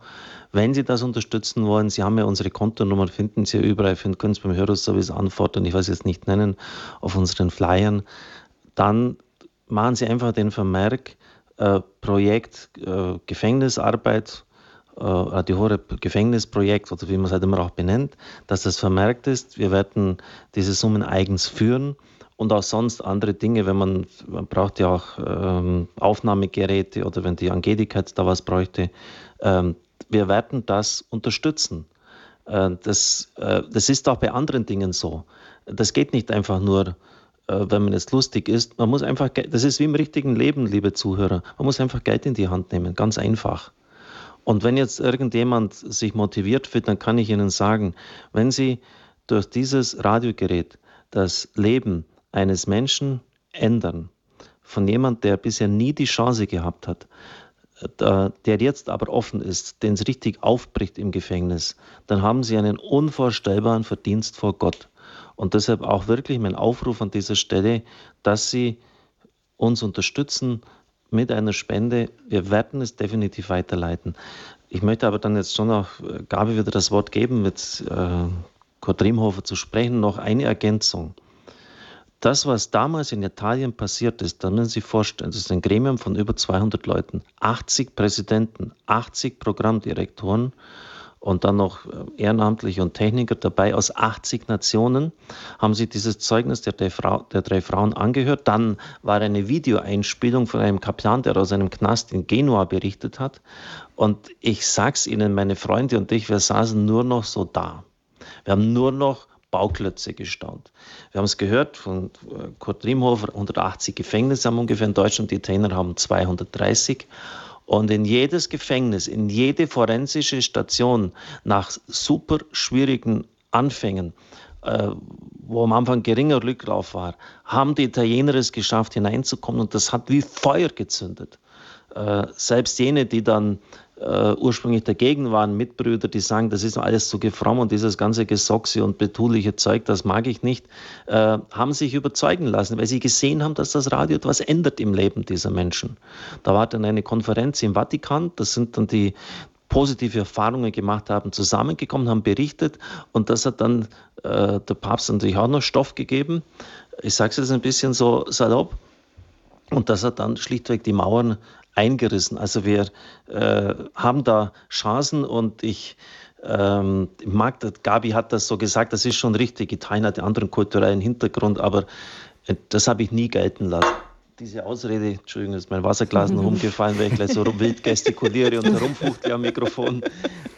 Wenn Sie das unterstützen wollen, Sie haben ja unsere Kontonummer, finden Sie überall, können Sie beim Hörerservice anfordern, ich weiß jetzt nicht nennen, auf unseren Flyern. Dann machen Sie einfach den Vermerk, Projekt äh, Gefängnisarbeit, äh, die Horeb Gefängnisprojekt oder wie man es halt immer auch benennt, dass das vermerkt ist. Wir werden diese Summen eigens führen und auch sonst andere Dinge, wenn man, man braucht ja auch ähm, Aufnahmegeräte oder wenn die Angelika da was bräuchte. Ähm, wir werden das unterstützen. Äh, das, äh, das ist auch bei anderen Dingen so. Das geht nicht einfach nur äh, wenn man jetzt lustig ist, man muss einfach, das ist wie im richtigen Leben, liebe Zuhörer, man muss einfach Geld in die Hand nehmen, ganz einfach. Und wenn jetzt irgendjemand sich motiviert fühlt, dann kann ich Ihnen sagen, wenn Sie durch dieses Radiogerät das Leben eines Menschen ändern, von jemand, der bisher nie die Chance gehabt hat, der jetzt aber offen ist, den es richtig aufbricht im Gefängnis, dann haben Sie einen unvorstellbaren Verdienst vor Gott. Und deshalb auch wirklich mein Aufruf an dieser Stelle, dass Sie uns unterstützen mit einer Spende. Wir werden es definitiv weiterleiten. Ich möchte aber dann jetzt schon noch äh, Gabi wieder das Wort geben, mit äh, Kurt Riemhofer zu sprechen. Noch eine Ergänzung. Das, was damals in Italien passiert ist, da müssen Sie sich vorstellen, das ist ein Gremium von über 200 Leuten, 80 Präsidenten, 80 Programmdirektoren und dann noch äh, Ehrenamtliche und Techniker dabei aus 80 Nationen, haben sich dieses Zeugnis der drei, Frau, der drei Frauen angehört. Dann war eine Videoeinspielung von einem Kaplan, der aus einem Knast in Genua berichtet hat. Und ich sag's Ihnen, meine Freunde und ich, wir saßen nur noch so da. Wir haben nur noch Bauklötze gestaunt. Wir haben es gehört von äh, Kurt Riemhofer, 180 Gefängnisse haben ungefähr in Deutschland, die Trainer haben 230. Und in jedes Gefängnis, in jede forensische Station nach super schwierigen Anfängen, äh, wo am Anfang geringer Rücklauf war, haben die Italiener es geschafft, hineinzukommen und das hat wie Feuer gezündet. Äh, selbst jene, die dann äh, ursprünglich dagegen waren, Mitbrüder, die sagen, das ist alles zu gefromm und dieses ganze Gesoxe und betuliche Zeug, das mag ich nicht, äh, haben sich überzeugen lassen, weil sie gesehen haben, dass das Radio etwas ändert im Leben dieser Menschen. Da war dann eine Konferenz im Vatikan, das sind dann die positive Erfahrungen gemacht haben, zusammengekommen, haben berichtet und das hat dann äh, der Papst natürlich auch noch Stoff gegeben. Ich sage es jetzt ein bisschen so salopp. Und das hat dann schlichtweg die Mauern eingerissen. Also wir äh, haben da Chancen und ich ähm, mag, Gabi hat das so gesagt, das ist schon richtig, Italien hat einen anderen kulturellen Hintergrund, aber äh, das habe ich nie gelten lassen. Diese Ausrede, Entschuldigung, ist mein Wasserglas noch umgefallen, weil ich gleich so wild gestikuliere und herumfuchtle am Mikrofon.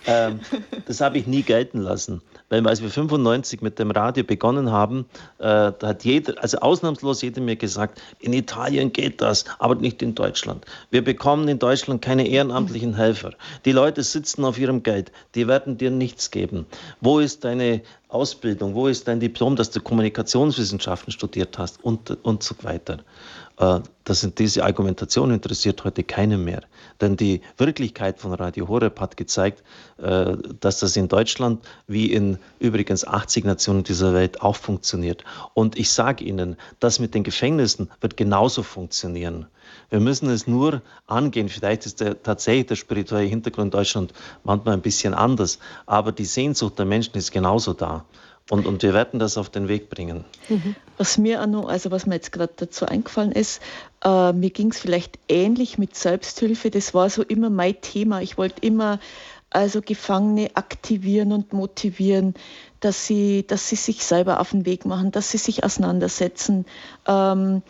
ähm, das habe ich nie gelten lassen. Weil als wir 95 mit dem Radio begonnen haben, äh, da hat jeder, also ausnahmslos jeder mir gesagt, in Italien geht das, aber nicht in Deutschland. Wir bekommen in Deutschland keine ehrenamtlichen Helfer. Die Leute sitzen auf ihrem Geld, die werden dir nichts geben. Wo ist deine Ausbildung? Wo ist dein Diplom, dass du Kommunikationswissenschaften studiert hast und, und so weiter? Äh, das sind diese Argumentation interessiert heute keinen mehr. Denn die Wirklichkeit von Radio Horeb hat gezeigt, äh, dass das in Deutschland wie in übrigens 80 Nationen dieser Welt auch funktioniert. Und ich sage Ihnen, das mit den Gefängnissen wird genauso funktionieren. Wir müssen es nur angehen. Vielleicht ist der, tatsächlich der spirituelle Hintergrund in Deutschland manchmal ein bisschen anders, aber die Sehnsucht der Menschen ist genauso da. Und, und wir werden das auf den Weg bringen. Mhm. Was mir auch noch, also was mir jetzt gerade dazu eingefallen ist, äh, mir ging es vielleicht ähnlich mit Selbsthilfe. Das war so immer mein Thema. Ich wollte immer also Gefangene aktivieren und motivieren, dass sie, dass sie sich selber auf den Weg machen, dass sie sich auseinandersetzen, ähm,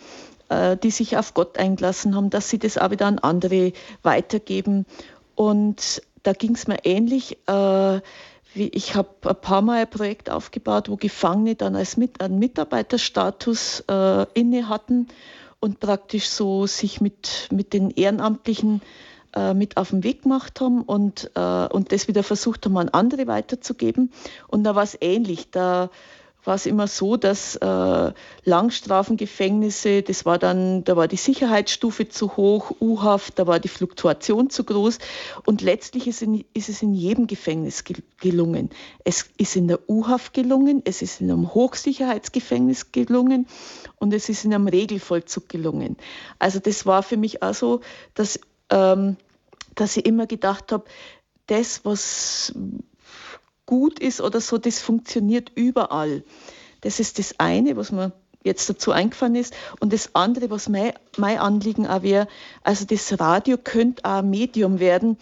äh, die sich auf Gott eingelassen haben, dass sie das auch wieder an andere weitergeben. Und da ging es mir ähnlich. Äh, ich habe ein paar Mal ein Projekt aufgebaut, wo Gefangene dann als Mit einen Mitarbeiterstatus äh, inne hatten und praktisch so sich mit, mit den Ehrenamtlichen äh, mit auf den Weg gemacht haben und, äh, und das wieder versucht haben, an andere weiterzugeben. Und da war es ähnlich. Da war es immer so, dass äh, Langstrafengefängnisse, das war dann, da war die Sicherheitsstufe zu hoch, U-Haft, da war die Fluktuation zu groß und letztlich ist, in, ist es in jedem Gefängnis gelungen. Es ist in der U-Haft gelungen, es ist in einem Hochsicherheitsgefängnis gelungen und es ist in einem Regelvollzug gelungen. Also das war für mich auch so, dass, ähm, dass ich immer gedacht habe, das, was gut ist oder so, das funktioniert überall. Das ist das eine, was mir jetzt dazu eingefallen ist. Und das andere, was mein, mein Anliegen auch wäre, also das Radio könnte auch ein Medium werden,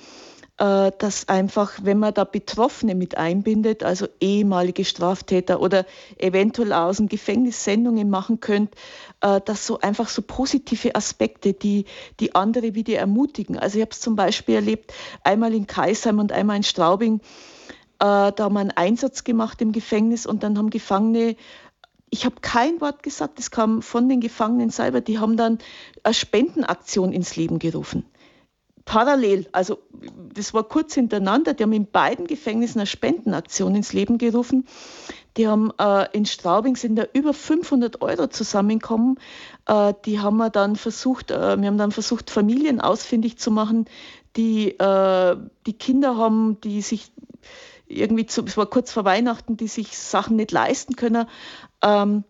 äh, dass einfach, wenn man da Betroffene mit einbindet, also ehemalige Straftäter oder eventuell aus dem Gefängnis Sendungen machen könnte, äh, dass so einfach so positive Aspekte, die, die andere wieder ermutigen. Also ich habe es zum Beispiel erlebt, einmal in Kaisheim und einmal in Straubing, da haben wir einen Einsatz gemacht im Gefängnis und dann haben Gefangene ich habe kein Wort gesagt, das kam von den Gefangenen selber, die haben dann eine Spendenaktion ins Leben gerufen. Parallel, also das war kurz hintereinander, die haben in beiden Gefängnissen eine Spendenaktion ins Leben gerufen. Die haben äh, in Straubing sind da über 500 Euro zusammengekommen. Äh, die haben wir dann versucht, äh, wir haben dann versucht, Familien ausfindig zu machen, die, äh, die Kinder haben, die sich irgendwie, zu, es war kurz vor Weihnachten, die sich Sachen nicht leisten können. Ähm,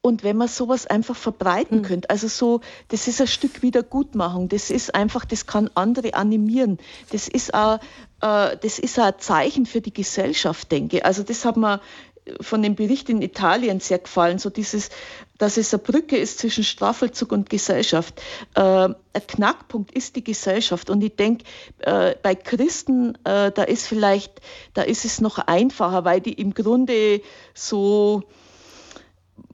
und wenn man sowas einfach verbreiten mhm. könnte, also so, das ist ein Stück Wiedergutmachung, das ist einfach, das kann andere animieren, das ist auch, äh, das ist auch ein Zeichen für die Gesellschaft, denke ich. Also das hat man von dem Bericht in Italien sehr gefallen, so dieses, dass es eine Brücke ist zwischen Strafvollzug und Gesellschaft. Äh, ein Knackpunkt ist die Gesellschaft und ich denke, äh, bei Christen, äh, da ist vielleicht, da ist es noch einfacher, weil die im Grunde so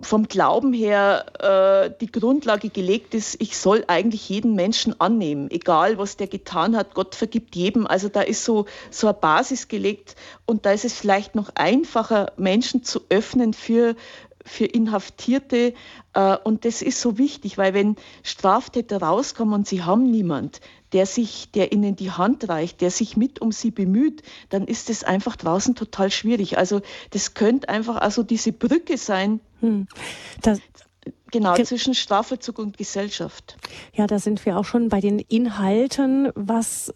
vom Glauben her äh, die Grundlage gelegt ist, ich soll eigentlich jeden Menschen annehmen, egal was der getan hat, Gott vergibt jedem. Also da ist so, so eine Basis gelegt und da ist es vielleicht noch einfacher, Menschen zu öffnen für, für Inhaftierte. Äh, und das ist so wichtig, weil wenn Straftäter rauskommen und sie haben niemand, der sich, der ihnen die Hand reicht, der sich mit um sie bemüht, dann ist es einfach draußen total schwierig. Also das könnte einfach also diese Brücke sein. Hm. Das, Genau, zwischen Strafvollzug und Gesellschaft. Ja, da sind wir auch schon bei den Inhalten. Was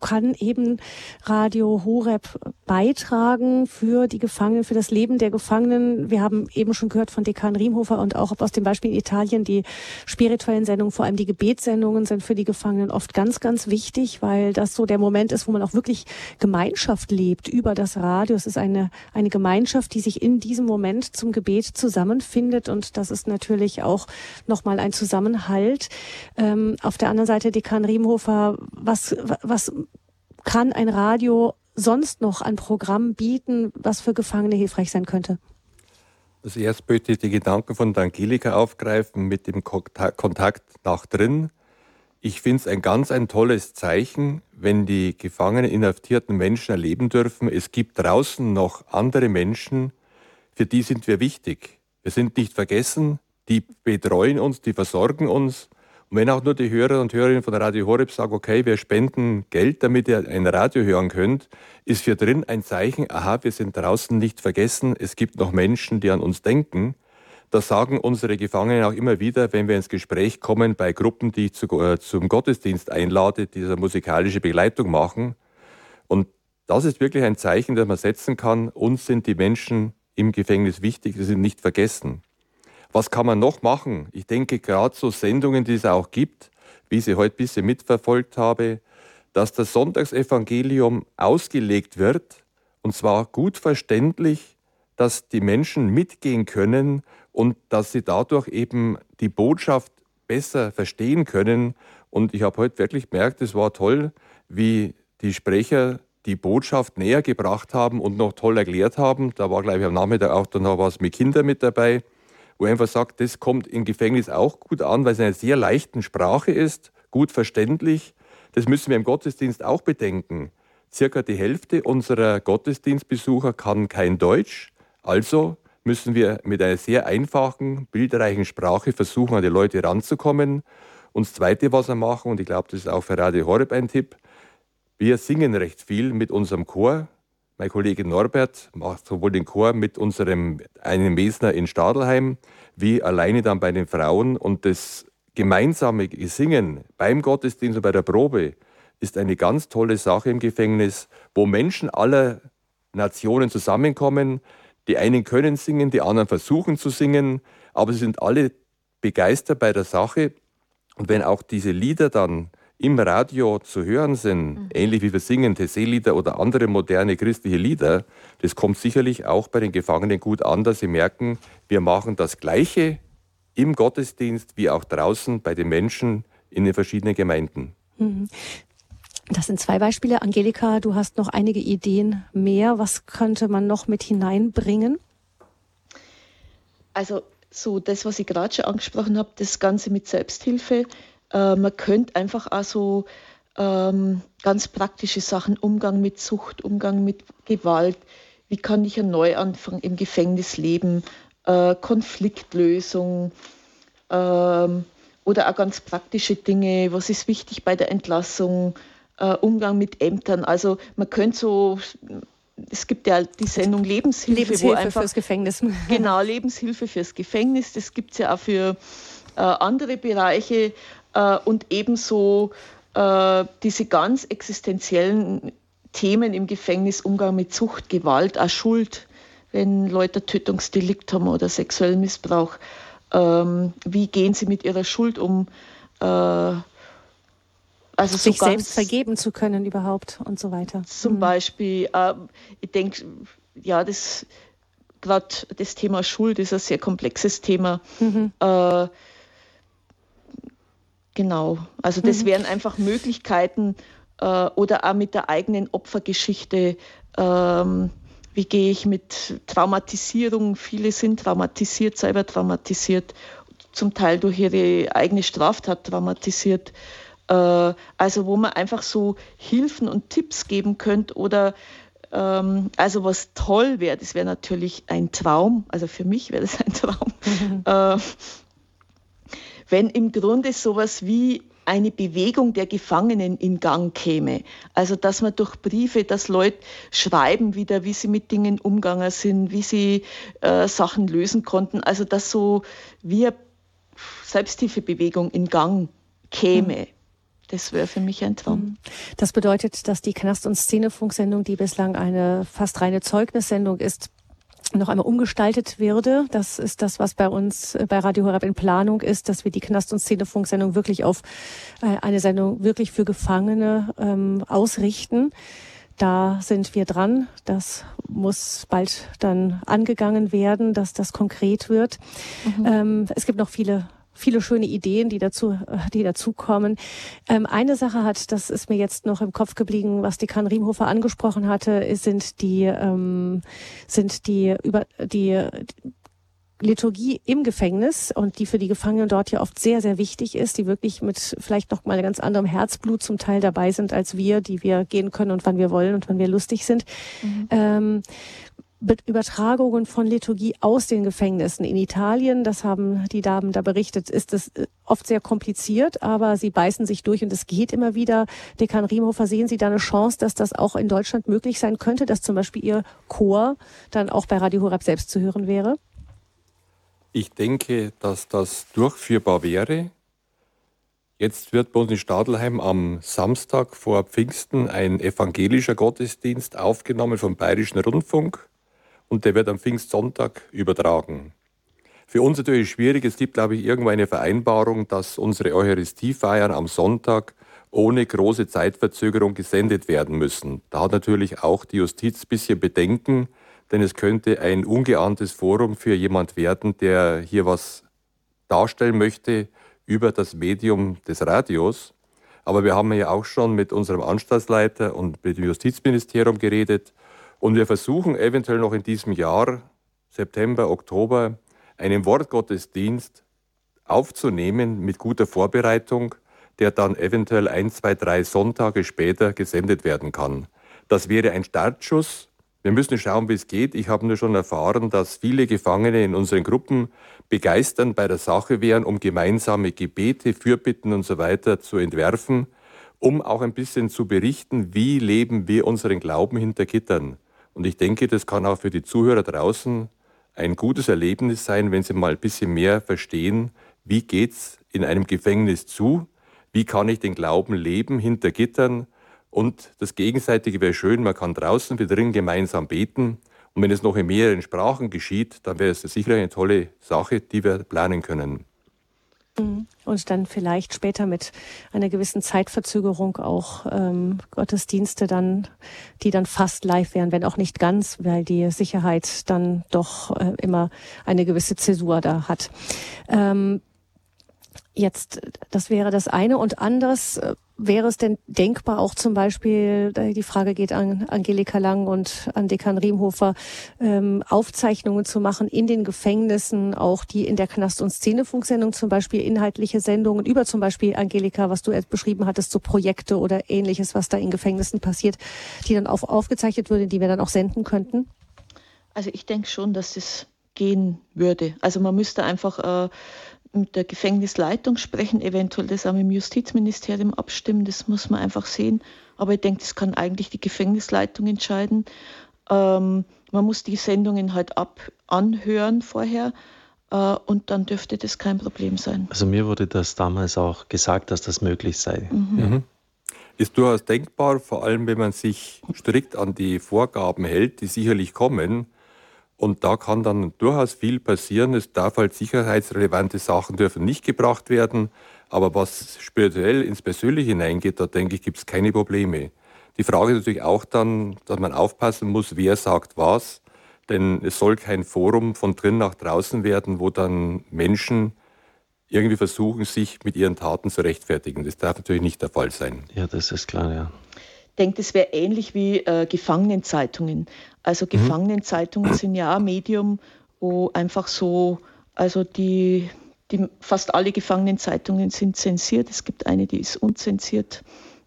kann eben Radio Horeb beitragen für die Gefangenen, für das Leben der Gefangenen? Wir haben eben schon gehört von Dekan Riemhofer und auch aus dem Beispiel in Italien, die spirituellen Sendungen, vor allem die Gebetssendungen sind für die Gefangenen oft ganz, ganz wichtig, weil das so der Moment ist, wo man auch wirklich Gemeinschaft lebt über das Radio. Es ist eine, eine Gemeinschaft, die sich in diesem Moment zum Gebet zusammenfindet und das ist natürlich natürlich auch nochmal ein Zusammenhalt. Ähm, auf der anderen Seite, Dekan Riemhofer, was, was kann ein Radio sonst noch an Programm bieten, was für Gefangene hilfreich sein könnte? Also erst möchte ich die Gedanken von Angelika aufgreifen mit dem Kontakt nach drin. Ich finde es ein ganz ein tolles Zeichen, wenn die gefangenen, inhaftierten Menschen erleben dürfen, es gibt draußen noch andere Menschen, für die sind wir wichtig. Wir sind nicht vergessen, die betreuen uns, die versorgen uns. Und wenn auch nur die Hörer und Hörerinnen von Radio Horeb sagen, okay, wir spenden Geld, damit ihr ein Radio hören könnt, ist für drin ein Zeichen, aha, wir sind draußen nicht vergessen, es gibt noch Menschen, die an uns denken. Das sagen unsere Gefangenen auch immer wieder, wenn wir ins Gespräch kommen bei Gruppen, die ich zu, äh, zum Gottesdienst einlade, die diese musikalische Begleitung machen. Und das ist wirklich ein Zeichen, das man setzen kann. Uns sind die Menschen im Gefängnis wichtig, sie sind nicht vergessen. Was kann man noch machen? Ich denke, gerade so Sendungen, die es auch gibt, wie ich sie heute ein bisschen mitverfolgt habe, dass das Sonntagsevangelium ausgelegt wird, und zwar gut verständlich, dass die Menschen mitgehen können und dass sie dadurch eben die Botschaft besser verstehen können. Und ich habe heute wirklich gemerkt, es war toll, wie die Sprecher die Botschaft näher gebracht haben und noch toll erklärt haben. Da war, glaube ich, am Nachmittag auch dann noch was mit Kindern mit dabei, wo er einfach sagt, das kommt im Gefängnis auch gut an, weil es eine sehr leichten Sprache ist, gut verständlich. Das müssen wir im Gottesdienst auch bedenken. Circa die Hälfte unserer Gottesdienstbesucher kann kein Deutsch. Also müssen wir mit einer sehr einfachen, bildreichen Sprache versuchen, an die Leute ranzukommen. Und das Zweite, was wir machen, und ich glaube, das ist auch für Radio Horeb ein Tipp, wir singen recht viel mit unserem Chor. Mein Kollege Norbert macht sowohl den Chor mit unserem einen Mesner in Stadelheim, wie alleine dann bei den Frauen. Und das gemeinsame Singen beim Gottesdienst und bei der Probe ist eine ganz tolle Sache im Gefängnis, wo Menschen aller Nationen zusammenkommen, die einen können singen, die anderen versuchen zu singen, aber sie sind alle begeistert bei der Sache. Und wenn auch diese Lieder dann im Radio zu hören sind, mhm. ähnlich wie wir singen Tessé-Lieder oder andere moderne christliche Lieder, das kommt sicherlich auch bei den Gefangenen gut an, dass sie merken, wir machen das Gleiche im Gottesdienst wie auch draußen bei den Menschen in den verschiedenen Gemeinden. Mhm. Das sind zwei Beispiele. Angelika, du hast noch einige Ideen mehr. Was könnte man noch mit hineinbringen? Also so das, was ich gerade schon angesprochen habe, das Ganze mit Selbsthilfe. Äh, man könnte einfach auch so ähm, ganz praktische Sachen, Umgang mit Sucht, Umgang mit Gewalt, wie kann ich einen Neuanfang im Gefängnis leben, äh, Konfliktlösung ähm, oder auch ganz praktische Dinge, was ist wichtig bei der Entlassung, äh, Umgang mit Ämtern. Also man könnte so, es gibt ja die Sendung Lebenshilfe, Lebenshilfe wo einfach, fürs Gefängnis. Genau, Lebenshilfe fürs Gefängnis. Das gibt es ja auch für äh, andere Bereiche äh, und ebenso äh, diese ganz existenziellen Themen im Gefängnis, Umgang mit Sucht, Gewalt, auch Schuld, wenn Leute Tötungsdelikt haben oder sexuellen Missbrauch. Ähm, wie gehen sie mit ihrer Schuld um? Äh, also sich so selbst vergeben zu können überhaupt und so weiter. Zum mhm. Beispiel, äh, ich denke, ja, das gerade das Thema Schuld ist ein sehr komplexes Thema. Mhm. Äh, genau, also das mhm. wären einfach Möglichkeiten äh, oder auch mit der eigenen Opfergeschichte. Ähm, wie gehe ich mit Traumatisierung? Viele sind traumatisiert, selber traumatisiert, zum Teil durch ihre eigene Straftat traumatisiert. Äh, also wo man einfach so Hilfen und Tipps geben könnte oder ähm, also was toll wäre, das wäre natürlich ein Traum, also für mich wäre das ein Traum, mhm. äh, wenn im Grunde sowas wie eine Bewegung der Gefangenen in Gang käme. Also dass man durch Briefe, dass Leute schreiben wieder, wie sie mit Dingen umgegangen sind, wie sie äh, Sachen lösen konnten. Also dass so wie eine Selbsthilfebewegung in Gang käme. Mhm. Das wäre für mich ein Traum. Mhm. Das bedeutet, dass die Knast- und Szenefunksendung, die bislang eine fast reine Zeugnissendung ist, noch einmal umgestaltet würde. Das ist das, was bei uns äh, bei Radio Horeb in Planung ist, dass wir die Knast- und Szenefunksendung wirklich auf äh, eine Sendung wirklich für Gefangene ähm, ausrichten. Da sind wir dran. Das muss bald dann angegangen werden, dass das konkret wird. Mhm. Ähm, es gibt noch viele viele schöne Ideen, die dazu, die dazukommen. Ähm, eine Sache hat, das ist mir jetzt noch im Kopf geblieben, was die Kan Riemhofer angesprochen hatte, sind die, ähm, sind die über die Liturgie im Gefängnis und die für die Gefangenen dort ja oft sehr, sehr wichtig ist, die wirklich mit vielleicht noch mal ganz anderem Herzblut zum Teil dabei sind als wir, die wir gehen können und wann wir wollen und wann wir lustig sind. Mhm. Ähm, Übertragungen von Liturgie aus den Gefängnissen. In Italien, das haben die Damen da berichtet, ist es äh, oft sehr kompliziert, aber sie beißen sich durch und es geht immer wieder. Dekan Riemhofer, sehen Sie da eine Chance, dass das auch in Deutschland möglich sein könnte, dass zum Beispiel Ihr Chor dann auch bei Radio Horab selbst zu hören wäre? Ich denke, dass das durchführbar wäre. Jetzt wird bei uns in Stadelheim am Samstag vor Pfingsten ein evangelischer Gottesdienst aufgenommen vom Bayerischen Rundfunk und der wird am Pfingstsonntag übertragen. Für uns natürlich schwierig. Es gibt, glaube ich, irgendwo eine Vereinbarung, dass unsere Eucharistiefeiern am Sonntag ohne große Zeitverzögerung gesendet werden müssen. Da hat natürlich auch die Justiz ein bisschen Bedenken, denn es könnte ein ungeahntes Forum für jemand werden, der hier was darstellen möchte über das Medium des Radios. Aber wir haben ja auch schon mit unserem Anstaltsleiter und mit dem Justizministerium geredet und wir versuchen eventuell noch in diesem Jahr, September, Oktober, einen Wortgottesdienst aufzunehmen mit guter Vorbereitung, der dann eventuell ein, zwei, drei Sonntage später gesendet werden kann. Das wäre ein Startschuss. Wir müssen schauen, wie es geht. Ich habe nur schon erfahren, dass viele Gefangene in unseren Gruppen begeistern bei der Sache wären, um gemeinsame Gebete, Fürbitten und so weiter zu entwerfen, um auch ein bisschen zu berichten, wie leben wir unseren Glauben hinter Gittern. Und ich denke, das kann auch für die Zuhörer draußen ein gutes Erlebnis sein, wenn sie mal ein bisschen mehr verstehen, wie geht's in einem Gefängnis zu, wie kann ich den Glauben leben hinter Gittern und das Gegenseitige wäre schön, man kann draußen wie drin gemeinsam beten und wenn es noch in mehreren Sprachen geschieht, dann wäre es sicher eine tolle Sache, die wir planen können. Mhm. Und dann vielleicht später mit einer gewissen Zeitverzögerung auch ähm, Gottesdienste dann, die dann fast live wären, wenn auch nicht ganz, weil die Sicherheit dann doch äh, immer eine gewisse Zäsur da hat. Ähm, Jetzt, das wäre das eine. Und anders äh, wäre es denn denkbar, auch zum Beispiel, die Frage geht an Angelika Lang und an Dekan Riemhofer, ähm, Aufzeichnungen zu machen in den Gefängnissen, auch die in der Knast- und Szenefunksendung zum Beispiel inhaltliche Sendungen über zum Beispiel Angelika, was du beschrieben hattest, so Projekte oder ähnliches, was da in Gefängnissen passiert, die dann auf, aufgezeichnet würden, die wir dann auch senden könnten? Also ich denke schon, dass es gehen würde. Also man müsste einfach äh, mit der Gefängnisleitung sprechen, eventuell das auch mit dem Justizministerium abstimmen, das muss man einfach sehen. Aber ich denke, das kann eigentlich die Gefängnisleitung entscheiden. Ähm, man muss die Sendungen halt ab anhören vorher äh, und dann dürfte das kein Problem sein. Also mir wurde das damals auch gesagt, dass das möglich sei. Mhm. Mhm. Ist durchaus denkbar, vor allem wenn man sich strikt an die Vorgaben hält, die sicherlich kommen. Und da kann dann durchaus viel passieren. Es darf halt sicherheitsrelevante Sachen dürfen nicht gebracht werden. Aber was spirituell ins Persönliche hineingeht, da denke ich, gibt es keine Probleme. Die Frage ist natürlich auch dann, dass man aufpassen muss, wer sagt was. Denn es soll kein Forum von drin nach draußen werden, wo dann Menschen irgendwie versuchen, sich mit ihren Taten zu rechtfertigen. Das darf natürlich nicht der Fall sein. Ja, das ist klar, ja denke, das wäre ähnlich wie äh, Gefangenenzeitungen. Also mhm. Gefangenenzeitungen sind ja ein Medium, wo einfach so, also die, die, fast alle Gefangenenzeitungen sind zensiert. Es gibt eine, die ist unzensiert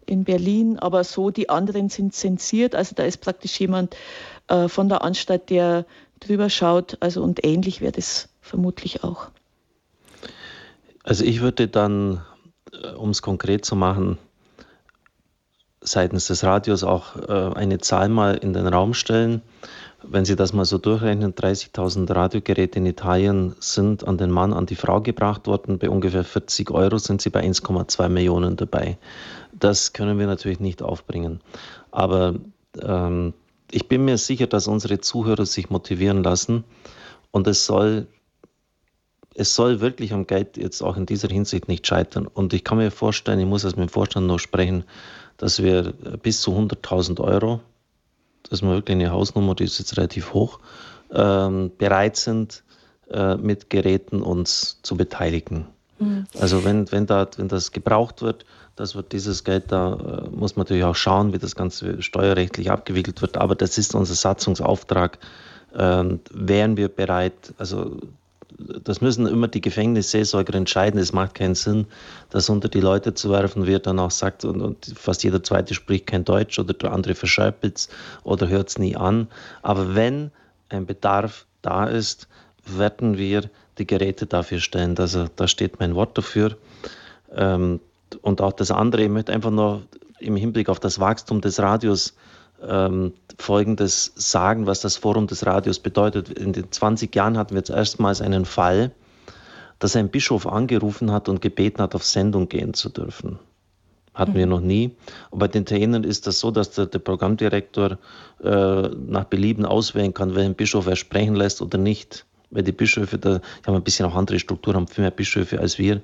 in Berlin, aber so die anderen sind zensiert. Also da ist praktisch jemand äh, von der Anstalt, der drüber schaut. Also und ähnlich wäre das vermutlich auch. Also ich würde dann, äh, um es konkret zu machen, seitens des Radios auch äh, eine Zahl mal in den Raum stellen. Wenn Sie das mal so durchrechnen, 30.000 Radiogeräte in Italien sind an den Mann, an die Frau gebracht worden. Bei ungefähr 40 Euro sind sie bei 1,2 Millionen dabei. Das können wir natürlich nicht aufbringen. Aber ähm, ich bin mir sicher, dass unsere Zuhörer sich motivieren lassen. Und es soll, es soll wirklich am Geld jetzt auch in dieser Hinsicht nicht scheitern. Und ich kann mir vorstellen, ich muss es mit dem Vorstand noch sprechen, dass wir bis zu 100.000 Euro, das ist mal wirklich eine Hausnummer, die ist jetzt relativ hoch, ähm, bereit sind, äh, mit Geräten uns zu beteiligen. Mhm. Also wenn, wenn, da, wenn das gebraucht wird, das wird dieses Geld, da äh, muss man natürlich auch schauen, wie das Ganze steuerrechtlich abgewickelt wird. Aber das ist unser Satzungsauftrag. Ähm, wären wir bereit, also das müssen immer die Gefängnisseelsorger entscheiden. Es macht keinen Sinn, das unter die Leute zu werfen, wie er dann auch sagt, und, und fast jeder Zweite spricht kein Deutsch oder der andere verschreibt es oder hört es nie an. Aber wenn ein Bedarf da ist, werden wir die Geräte dafür stellen. Also da steht mein Wort dafür. Ähm, und auch das andere, ich möchte einfach nur im Hinblick auf das Wachstum des Radios ähm, Folgendes sagen, was das Forum des Radios bedeutet. In den 20 Jahren hatten wir jetzt erstmals einen Fall, dass ein Bischof angerufen hat und gebeten hat, auf Sendung gehen zu dürfen. Hatten mhm. wir noch nie. Und bei den Italienern ist das so, dass der, der Programmdirektor äh, nach Belieben auswählen kann, welchen Bischof er sprechen lässt oder nicht weil die Bischöfe, da, die haben ein bisschen auch andere Strukturen, haben viel mehr Bischöfe als wir,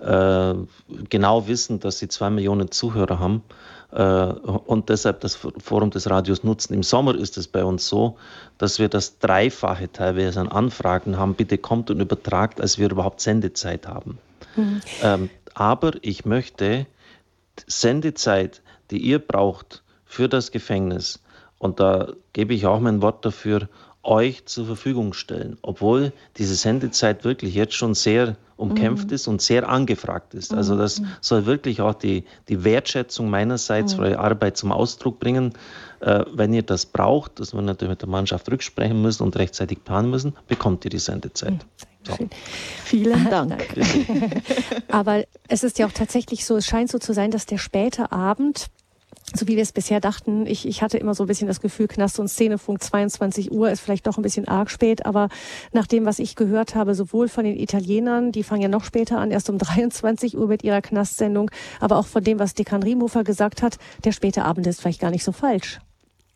äh, genau wissen, dass sie zwei Millionen Zuhörer haben und deshalb das Forum des Radios nutzen. Im Sommer ist es bei uns so, dass wir das Dreifache teilweise an Anfragen haben, bitte kommt und übertragt, als wir überhaupt Sendezeit haben. Mhm. Ähm, aber ich möchte Sendezeit, die ihr braucht für das Gefängnis, und da gebe ich auch mein Wort dafür, euch zur Verfügung stellen, obwohl diese Sendezeit wirklich jetzt schon sehr umkämpft mhm. ist und sehr angefragt ist. Also das mhm. soll wirklich auch die, die Wertschätzung meinerseits mhm. für eure Arbeit zum Ausdruck bringen. Äh, wenn ihr das braucht, dass wir natürlich mit der Mannschaft rücksprechen müssen und rechtzeitig planen müssen, bekommt ihr die Sendezeit. Mhm. So. Vielen Dank. Aber es ist ja auch tatsächlich so, es scheint so zu sein, dass der späte Abend so wie wir es bisher dachten. Ich, ich hatte immer so ein bisschen das Gefühl, Knast und Szenefunk 22 Uhr ist vielleicht doch ein bisschen arg spät, aber nach dem, was ich gehört habe, sowohl von den Italienern, die fangen ja noch später an, erst um 23 Uhr mit ihrer Knastsendung, aber auch von dem, was Dekan Riemhofer gesagt hat, der späte Abend ist vielleicht gar nicht so falsch.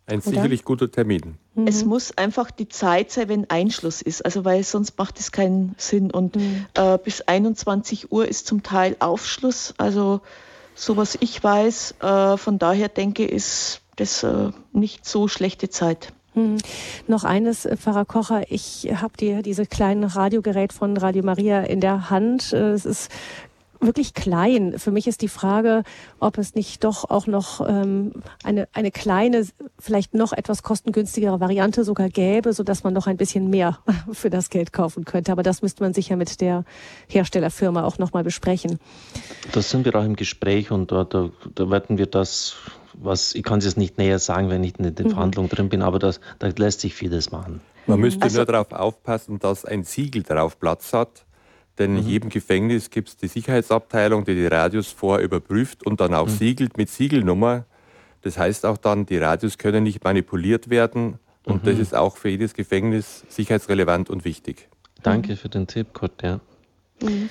Ein Oder? sicherlich guter Termin. Mhm. Es muss einfach die Zeit sein, wenn Einschluss ist, also weil sonst macht es keinen Sinn. Und mhm. äh, bis 21 Uhr ist zum Teil Aufschluss, also so was ich weiß. Äh, von daher denke ich, ist das äh, nicht so schlechte Zeit. Hm. Noch eines, äh, Pfarrer Kocher, ich habe dir diese kleinen Radiogerät von Radio Maria in der Hand. Äh, es ist wirklich klein. Für mich ist die Frage, ob es nicht doch auch noch ähm, eine, eine kleine, vielleicht noch etwas kostengünstigere Variante sogar gäbe, so dass man noch ein bisschen mehr für das Geld kaufen könnte. Aber das müsste man sicher mit der Herstellerfirma auch nochmal besprechen. Das sind wir auch im Gespräch und da, da, da werden wir das was, ich kann es jetzt nicht näher sagen, wenn ich in den mhm. Verhandlungen drin bin, aber das, da lässt sich vieles machen. Man müsste also, nur darauf aufpassen, dass ein Siegel darauf Platz hat, denn mhm. in jedem Gefängnis gibt es die Sicherheitsabteilung, die die Radios vorher überprüft und dann auch mhm. siegelt mit Siegelnummer. Das heißt auch dann, die Radios können nicht manipuliert werden. Und mhm. das ist auch für jedes Gefängnis sicherheitsrelevant und wichtig. Danke für den Tipp, Kurt. Ja. Mhm.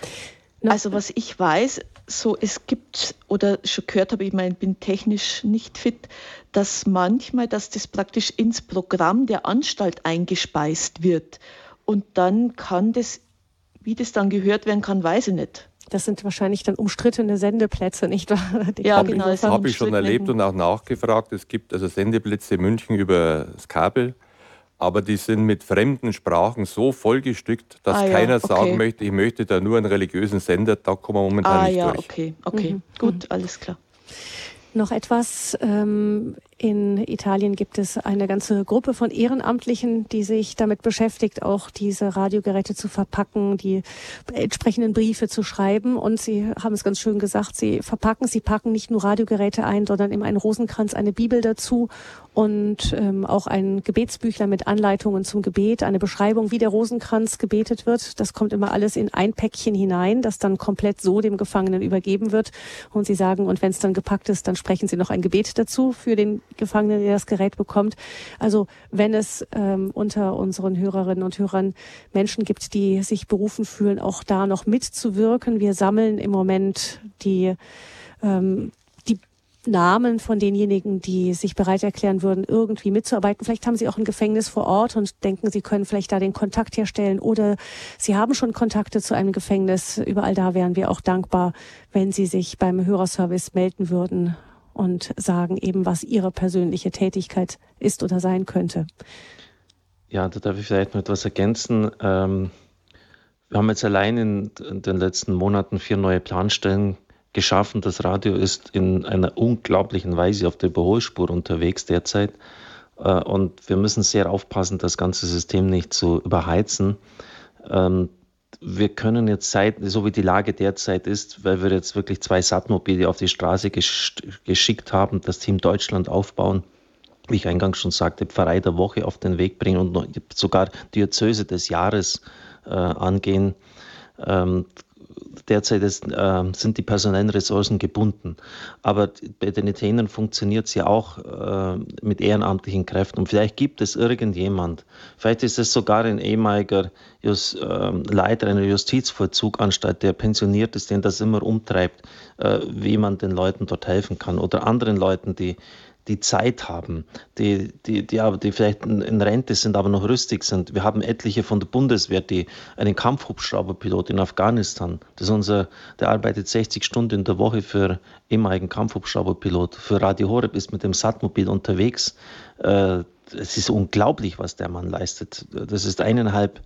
Also was ich weiß, so es gibt oder schon gehört habe, ich meine, ich bin technisch nicht fit, dass manchmal, dass das praktisch ins Programm der Anstalt eingespeist wird und dann kann das wie das dann gehört werden kann, weiß ich nicht. Das sind wahrscheinlich dann umstrittene Sendeplätze, nicht wahr? Die ja, genau. Das habe ich schon erlebt und auch nachgefragt. Es gibt also Sendeplätze in München über das Kabel, aber die sind mit fremden Sprachen so vollgestückt, dass ah, keiner ja, okay. sagen möchte, ich möchte da nur einen religiösen Sender, da kommen wir momentan ah, nicht ja, durch. Okay, okay, mhm. gut, mhm. alles klar. Noch etwas. Ähm, in Italien gibt es eine ganze Gruppe von Ehrenamtlichen, die sich damit beschäftigt, auch diese Radiogeräte zu verpacken, die entsprechenden Briefe zu schreiben. Und Sie haben es ganz schön gesagt, Sie verpacken, Sie packen nicht nur Radiogeräte ein, sondern in einen Rosenkranz eine Bibel dazu und ähm, auch ein Gebetsbüchler mit Anleitungen zum Gebet, eine Beschreibung, wie der Rosenkranz gebetet wird. Das kommt immer alles in ein Päckchen hinein, das dann komplett so dem Gefangenen übergeben wird. Und sie sagen, und wenn es dann gepackt ist, dann sprechen sie noch ein Gebet dazu für den Gefangenen, der das Gerät bekommt. Also wenn es ähm, unter unseren Hörerinnen und Hörern Menschen gibt, die sich berufen fühlen, auch da noch mitzuwirken. Wir sammeln im Moment die ähm, Namen von denjenigen, die sich bereit erklären würden, irgendwie mitzuarbeiten. Vielleicht haben Sie auch ein Gefängnis vor Ort und denken, Sie können vielleicht da den Kontakt herstellen oder Sie haben schon Kontakte zu einem Gefängnis. Überall da wären wir auch dankbar, wenn Sie sich beim Hörerservice melden würden und sagen eben, was Ihre persönliche Tätigkeit ist oder sein könnte. Ja, da darf ich vielleicht noch etwas ergänzen. Ähm, wir haben jetzt allein in, in den letzten Monaten vier neue Planstellen geschaffen. Das Radio ist in einer unglaublichen Weise auf der Überholspur unterwegs derzeit. Äh, und wir müssen sehr aufpassen, das ganze System nicht zu überheizen. Ähm, wir können jetzt seit, so wie die Lage derzeit ist, weil wir jetzt wirklich zwei Satmobile auf die Straße geschickt haben, das Team Deutschland aufbauen, wie ich eingangs schon sagte, Pfarrei der Woche auf den Weg bringen und sogar Diözese des Jahres äh, angehen. Derzeit ist, äh, sind die personellen Ressourcen gebunden. Aber bei den Italienern funktioniert es ja auch äh, mit ehrenamtlichen Kräften. Und vielleicht gibt es irgendjemand, vielleicht ist es sogar ein ehemaliger Just, äh, Leiter einer Justizvollzuganstalt, der pensioniert ist, den das immer umtreibt, äh, wie man den Leuten dort helfen kann. Oder anderen Leuten, die die Zeit haben, die, die, die, die vielleicht in Rente sind, aber noch rüstig sind. Wir haben etliche von der Bundeswehr, die einen Kampfhubschrauberpilot in Afghanistan, das unser, der arbeitet 60 Stunden in der Woche für ehemaligen Kampfhubschrauberpilot. Für Radio Horeb ist mit dem Satmobil unterwegs. Äh, es ist unglaublich, was der Mann leistet. Das ist eineinhalb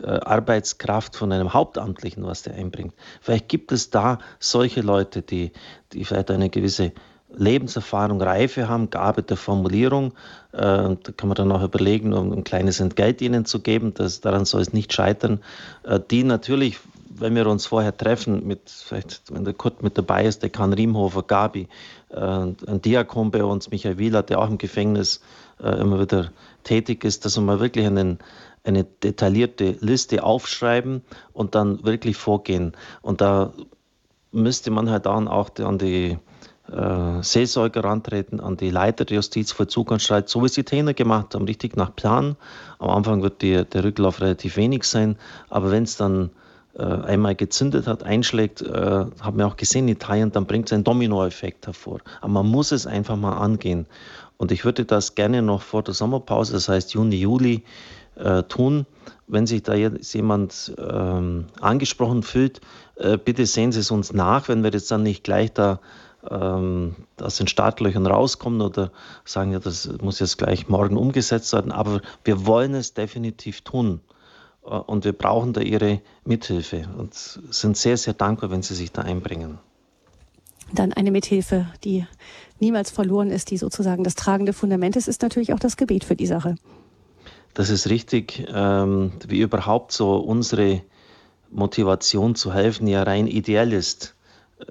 äh, Arbeitskraft von einem Hauptamtlichen, was der einbringt. Vielleicht gibt es da solche Leute, die, die vielleicht eine gewisse Lebenserfahrung, Reife haben, Gabe der Formulierung. Äh, da kann man dann auch überlegen, um ein kleines Entgelt ihnen zu geben. Das, daran soll es nicht scheitern. Äh, die natürlich, wenn wir uns vorher treffen, mit, vielleicht, wenn der Kurt mit dabei ist, der Kan Riemhofer, Gabi, äh, ein Diakon bei uns, Michael Wieler, der auch im Gefängnis äh, immer wieder tätig ist, dass wir mal wirklich einen, eine detaillierte Liste aufschreiben und dann wirklich vorgehen. Und da müsste man halt dann auch an die äh, Seelsorger rantreten, an die Leiter der Justizvollzuganstalt, so wie es die Trainer gemacht haben, richtig nach Plan. Am Anfang wird die, der Rücklauf relativ wenig sein, aber wenn es dann äh, einmal gezündet hat, einschlägt, äh, haben wir auch gesehen in Italien, dann bringt es einen Dominoeffekt hervor. Aber man muss es einfach mal angehen. Und ich würde das gerne noch vor der Sommerpause, das heißt Juni, Juli, äh, tun. Wenn sich da jetzt jemand ähm, angesprochen fühlt, äh, bitte sehen Sie es uns nach, wenn wir jetzt dann nicht gleich da ähm, aus den Startlöchern rauskommen oder sagen, ja, das muss jetzt gleich morgen umgesetzt werden. Aber wir wollen es definitiv tun. Äh, und wir brauchen da Ihre Mithilfe und sind sehr, sehr dankbar, wenn Sie sich da einbringen. Dann eine Mithilfe, die niemals verloren ist, die sozusagen das tragende Fundament ist, ist natürlich auch das Gebet für die Sache. Das ist richtig, ähm, wie überhaupt so unsere Motivation zu helfen ja rein ideell ist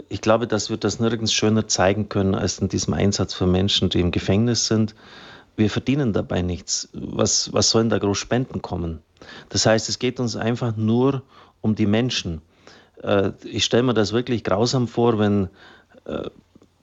ich glaube, dass wir das nirgends schöner zeigen können als in diesem Einsatz für Menschen, die im Gefängnis sind. Wir verdienen dabei nichts. Was, was sollen da groß Spenden kommen? Das heißt, es geht uns einfach nur um die Menschen. Äh, ich stelle mir das wirklich grausam vor, wenn äh,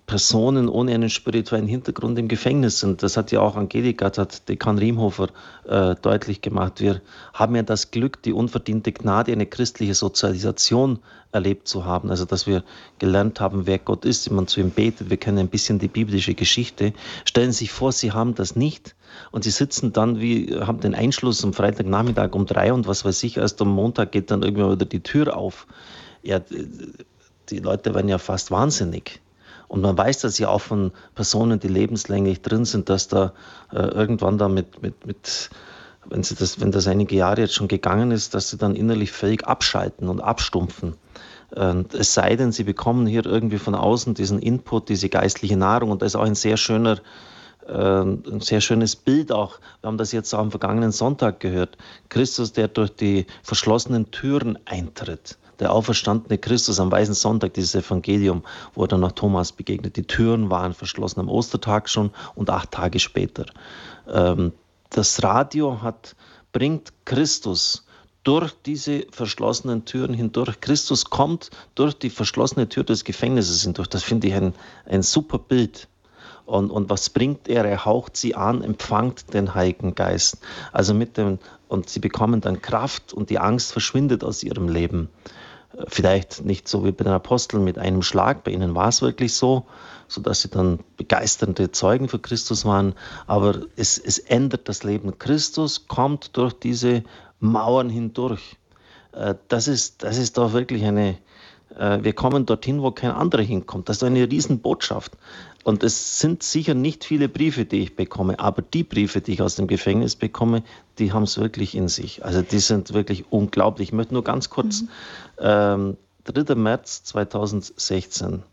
Personen ohne einen spirituellen Hintergrund im Gefängnis sind. Das hat ja auch Angelika, das hat Dekan Riemhofer äh, deutlich gemacht. Wir haben ja das Glück, die unverdiente Gnade, eine christliche Sozialisation erlebt zu haben. Also, dass wir gelernt haben, wer Gott ist, wie man zu ihm betet. Wir kennen ein bisschen die biblische Geschichte. Stellen Sie sich vor, Sie haben das nicht. Und Sie sitzen dann, wie, haben den Einschluss am Freitagnachmittag um drei und was weiß ich, erst am Montag geht dann irgendwann wieder die Tür auf. Ja, die Leute werden ja fast wahnsinnig. Und man weiß das ja auch von Personen, die lebenslänglich drin sind, dass da äh, irgendwann da mit, mit, mit wenn, sie das, wenn das einige Jahre jetzt schon gegangen ist, dass sie dann innerlich völlig abschalten und abstumpfen. Und es sei denn, sie bekommen hier irgendwie von außen diesen Input, diese geistliche Nahrung. Und da ist auch ein sehr schöner, äh, ein sehr schönes Bild auch. Wir haben das jetzt auch am vergangenen Sonntag gehört. Christus, der durch die verschlossenen Türen eintritt der auferstandene Christus am Weißen Sonntag, dieses Evangelium, wo er dann nach Thomas begegnet. Die Türen waren verschlossen am Ostertag schon und acht Tage später. Ähm, das Radio hat, bringt Christus durch diese verschlossenen Türen hindurch. Christus kommt durch die verschlossene Tür des Gefängnisses hindurch. Das finde ich ein, ein super Bild. Und, und was bringt er? Er haucht sie an, empfangt den Heiligen Geist. Also mit dem, und sie bekommen dann Kraft und die Angst verschwindet aus ihrem Leben. Vielleicht nicht so wie bei den Aposteln mit einem Schlag, bei ihnen war es wirklich so, sodass sie dann begeisternde Zeugen für Christus waren, aber es, es ändert das Leben. Christus kommt durch diese Mauern hindurch. Äh, das ist, das ist doch wirklich eine, äh, wir kommen dorthin, wo kein anderer hinkommt. Das ist eine Riesenbotschaft. Und es sind sicher nicht viele Briefe, die ich bekomme, aber die Briefe, die ich aus dem Gefängnis bekomme, die haben es wirklich in sich. Also die sind wirklich unglaublich. Ich möchte nur ganz kurz, mhm. ähm, 3. März 2016.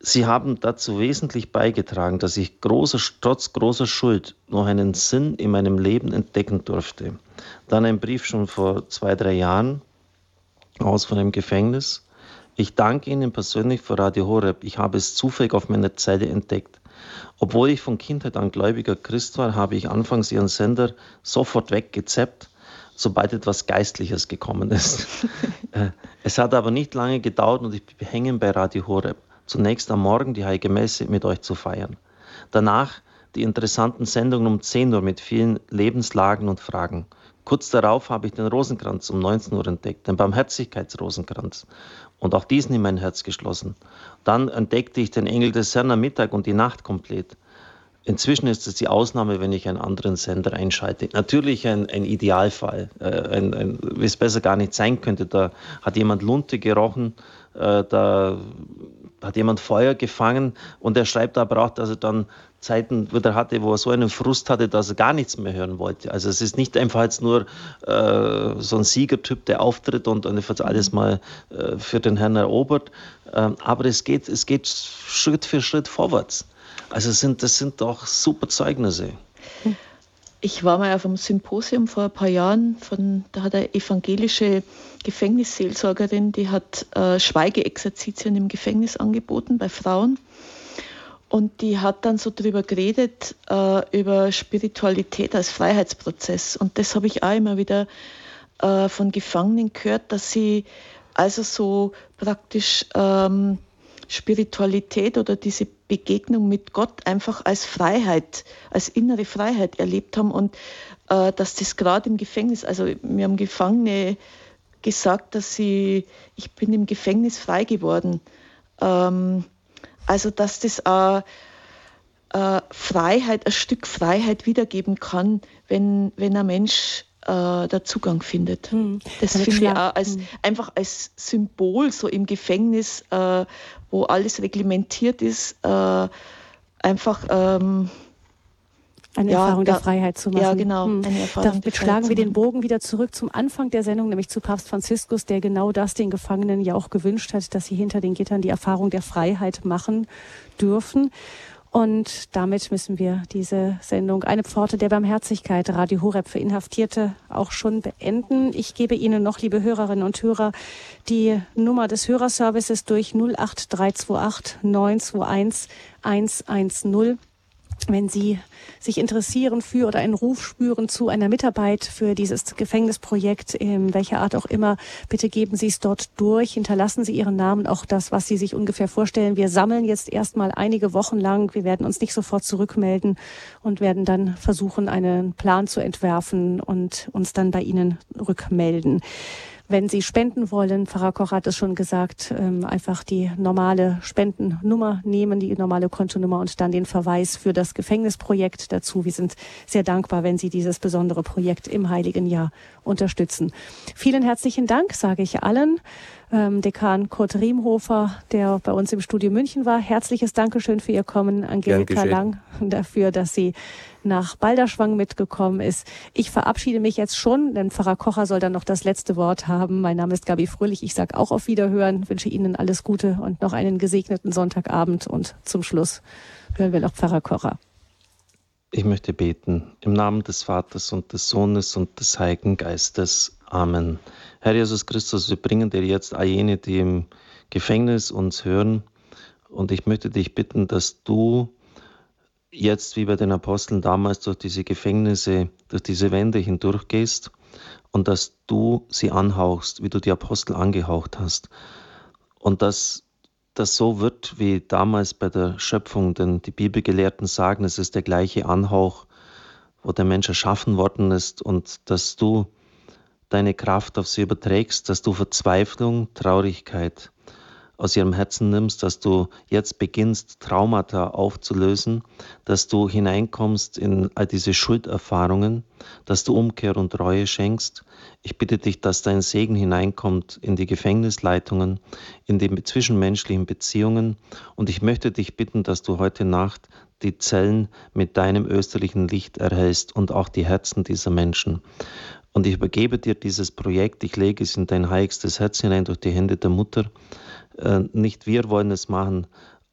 Sie haben dazu wesentlich beigetragen, dass ich großer, trotz großer Schuld noch einen Sinn in meinem Leben entdecken durfte. Dann ein Brief schon vor zwei, drei Jahren aus von einem Gefängnis. Ich danke Ihnen persönlich für Radio Horeb. Ich habe es zufällig auf meiner Zelle entdeckt. Obwohl ich von Kindheit an gläubiger Christ war, habe ich anfangs Ihren Sender sofort weggezappt, sobald etwas Geistliches gekommen ist. Äh, es hat aber nicht lange gedauert und ich bin hängen bei Radio Horeb zunächst am Morgen die Heilige Messe mit euch zu feiern. Danach die interessanten Sendungen um 10 Uhr mit vielen Lebenslagen und Fragen. Kurz darauf habe ich den Rosenkranz um 19 Uhr entdeckt, den Barmherzigkeitsrosenkranz. Und auch diesen in mein Herz geschlossen. Dann entdeckte ich den Engel des Herrn am Mittag und die Nacht komplett. Inzwischen ist es die Ausnahme, wenn ich einen anderen Sender einschalte. Natürlich ein, ein Idealfall, äh, ein, ein, wie es besser gar nicht sein könnte. Da hat jemand Lunte gerochen, äh, da hat jemand Feuer gefangen und er schreibt aber auch, dass er dann Zeiten wieder hatte, wo er so einen Frust hatte, dass er gar nichts mehr hören wollte. Also es ist nicht einfach jetzt nur äh, so ein Siegertyp, der auftritt und, und jetzt alles mal äh, für den Herrn erobert, äh, aber es geht, es geht Schritt für Schritt vorwärts. Also sind, das sind doch super Zeugnisse. Ich war mal auf einem Symposium vor ein paar Jahren, von, da hat eine evangelische Gefängnisseelsorgerin, die hat äh, Schweigeexerzitien im Gefängnis angeboten bei Frauen. Und die hat dann so darüber geredet, äh, über Spiritualität als Freiheitsprozess. Und das habe ich auch immer wieder äh, von Gefangenen gehört, dass sie also so praktisch ähm, Spiritualität oder diese Begegnung mit Gott einfach als Freiheit, als innere Freiheit erlebt haben und äh, dass das gerade im Gefängnis, also wir haben Gefangene gesagt, dass sie, ich bin im Gefängnis frei geworden. Ähm, also dass das äh, äh, Freiheit, ein Stück Freiheit wiedergeben kann, wenn, wenn ein Mensch äh, der Zugang findet. Hm. Das finde ich auch als, hm. einfach als Symbol so im Gefängnis, äh, wo alles reglementiert ist, äh, einfach ähm, eine ja, Erfahrung da, der Freiheit zu machen. Ja, genau. Hm. Damit schlagen wir den Bogen wieder zurück zum Anfang der Sendung, nämlich zu Papst Franziskus, der genau das den Gefangenen ja auch gewünscht hat, dass sie hinter den Gittern die Erfahrung der Freiheit machen dürfen. Und damit müssen wir diese Sendung Eine Pforte der Barmherzigkeit, Radio Horeb für Inhaftierte, auch schon beenden. Ich gebe Ihnen noch, liebe Hörerinnen und Hörer, die Nummer des Hörerservices durch 08328 921 110 wenn Sie sich interessieren für oder einen Ruf spüren zu einer Mitarbeit für dieses Gefängnisprojekt, in welcher Art auch immer, bitte geben Sie es dort durch, hinterlassen Sie Ihren Namen, auch das, was Sie sich ungefähr vorstellen. Wir sammeln jetzt erstmal einige Wochen lang. Wir werden uns nicht sofort zurückmelden und werden dann versuchen, einen Plan zu entwerfen und uns dann bei Ihnen rückmelden. Wenn Sie spenden wollen, Pfarrer Koch hat es schon gesagt, ähm, einfach die normale Spendennummer nehmen, die normale Kontonummer und dann den Verweis für das Gefängnisprojekt dazu. Wir sind sehr dankbar, wenn Sie dieses besondere Projekt im Heiligen Jahr unterstützen. Vielen herzlichen Dank, sage ich allen ähm, Dekan Kurt Riemhofer, der bei uns im Studio München war. Herzliches Dankeschön für Ihr Kommen. Angelika Lang dafür, dass sie nach Balderschwang mitgekommen ist. Ich verabschiede mich jetzt schon, denn Pfarrer Kocher soll dann noch das letzte Wort haben. Mein Name ist Gabi Fröhlich. Ich sage auch auf Wiederhören, wünsche Ihnen alles Gute und noch einen gesegneten Sonntagabend. Und zum Schluss hören wir noch Pfarrer Kocher. Ich möchte beten im Namen des Vaters und des Sohnes und des Heiligen Geistes. Amen. Herr Jesus Christus, wir bringen dir jetzt all jene, die im Gefängnis uns hören. Und ich möchte dich bitten, dass du jetzt wie bei den Aposteln damals durch diese Gefängnisse, durch diese Wände hindurchgehst und dass du sie anhauchst, wie du die Apostel angehaucht hast. Und dass das so wird wie damals bei der Schöpfung, denn die Bibelgelehrten sagen, es ist der gleiche Anhauch, wo der Mensch erschaffen worden ist und dass du deine Kraft auf sie überträgst, dass du Verzweiflung, Traurigkeit aus ihrem Herzen nimmst, dass du jetzt beginnst, Traumata aufzulösen, dass du hineinkommst in all diese Schulderfahrungen, dass du Umkehr und Reue schenkst. Ich bitte dich, dass dein Segen hineinkommt in die Gefängnisleitungen, in die zwischenmenschlichen Beziehungen. Und ich möchte dich bitten, dass du heute Nacht die Zellen mit deinem österlichen Licht erhältst und auch die Herzen dieser Menschen. Und ich übergebe dir dieses Projekt, ich lege es in dein heiligstes Herz hinein durch die Hände der Mutter. Äh, nicht wir wollen es machen,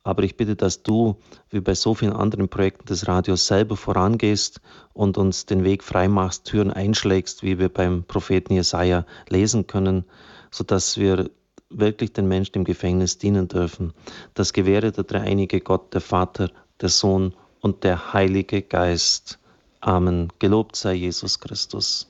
Aber ich bitte, dass du, wie bei so vielen anderen Projekten des Radios, selber vorangehst und uns den Weg freimachst, Türen einschlägst, wie wir beim Propheten Jesaja lesen können, sodass wir wirklich den Menschen im Gefängnis dienen dürfen. Das gewähre der dreieinige Gott, der Vater, der Sohn und der Heilige Geist. Amen. Gelobt sei Jesus Christus.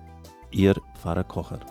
Ihr Pfarrer Kocher.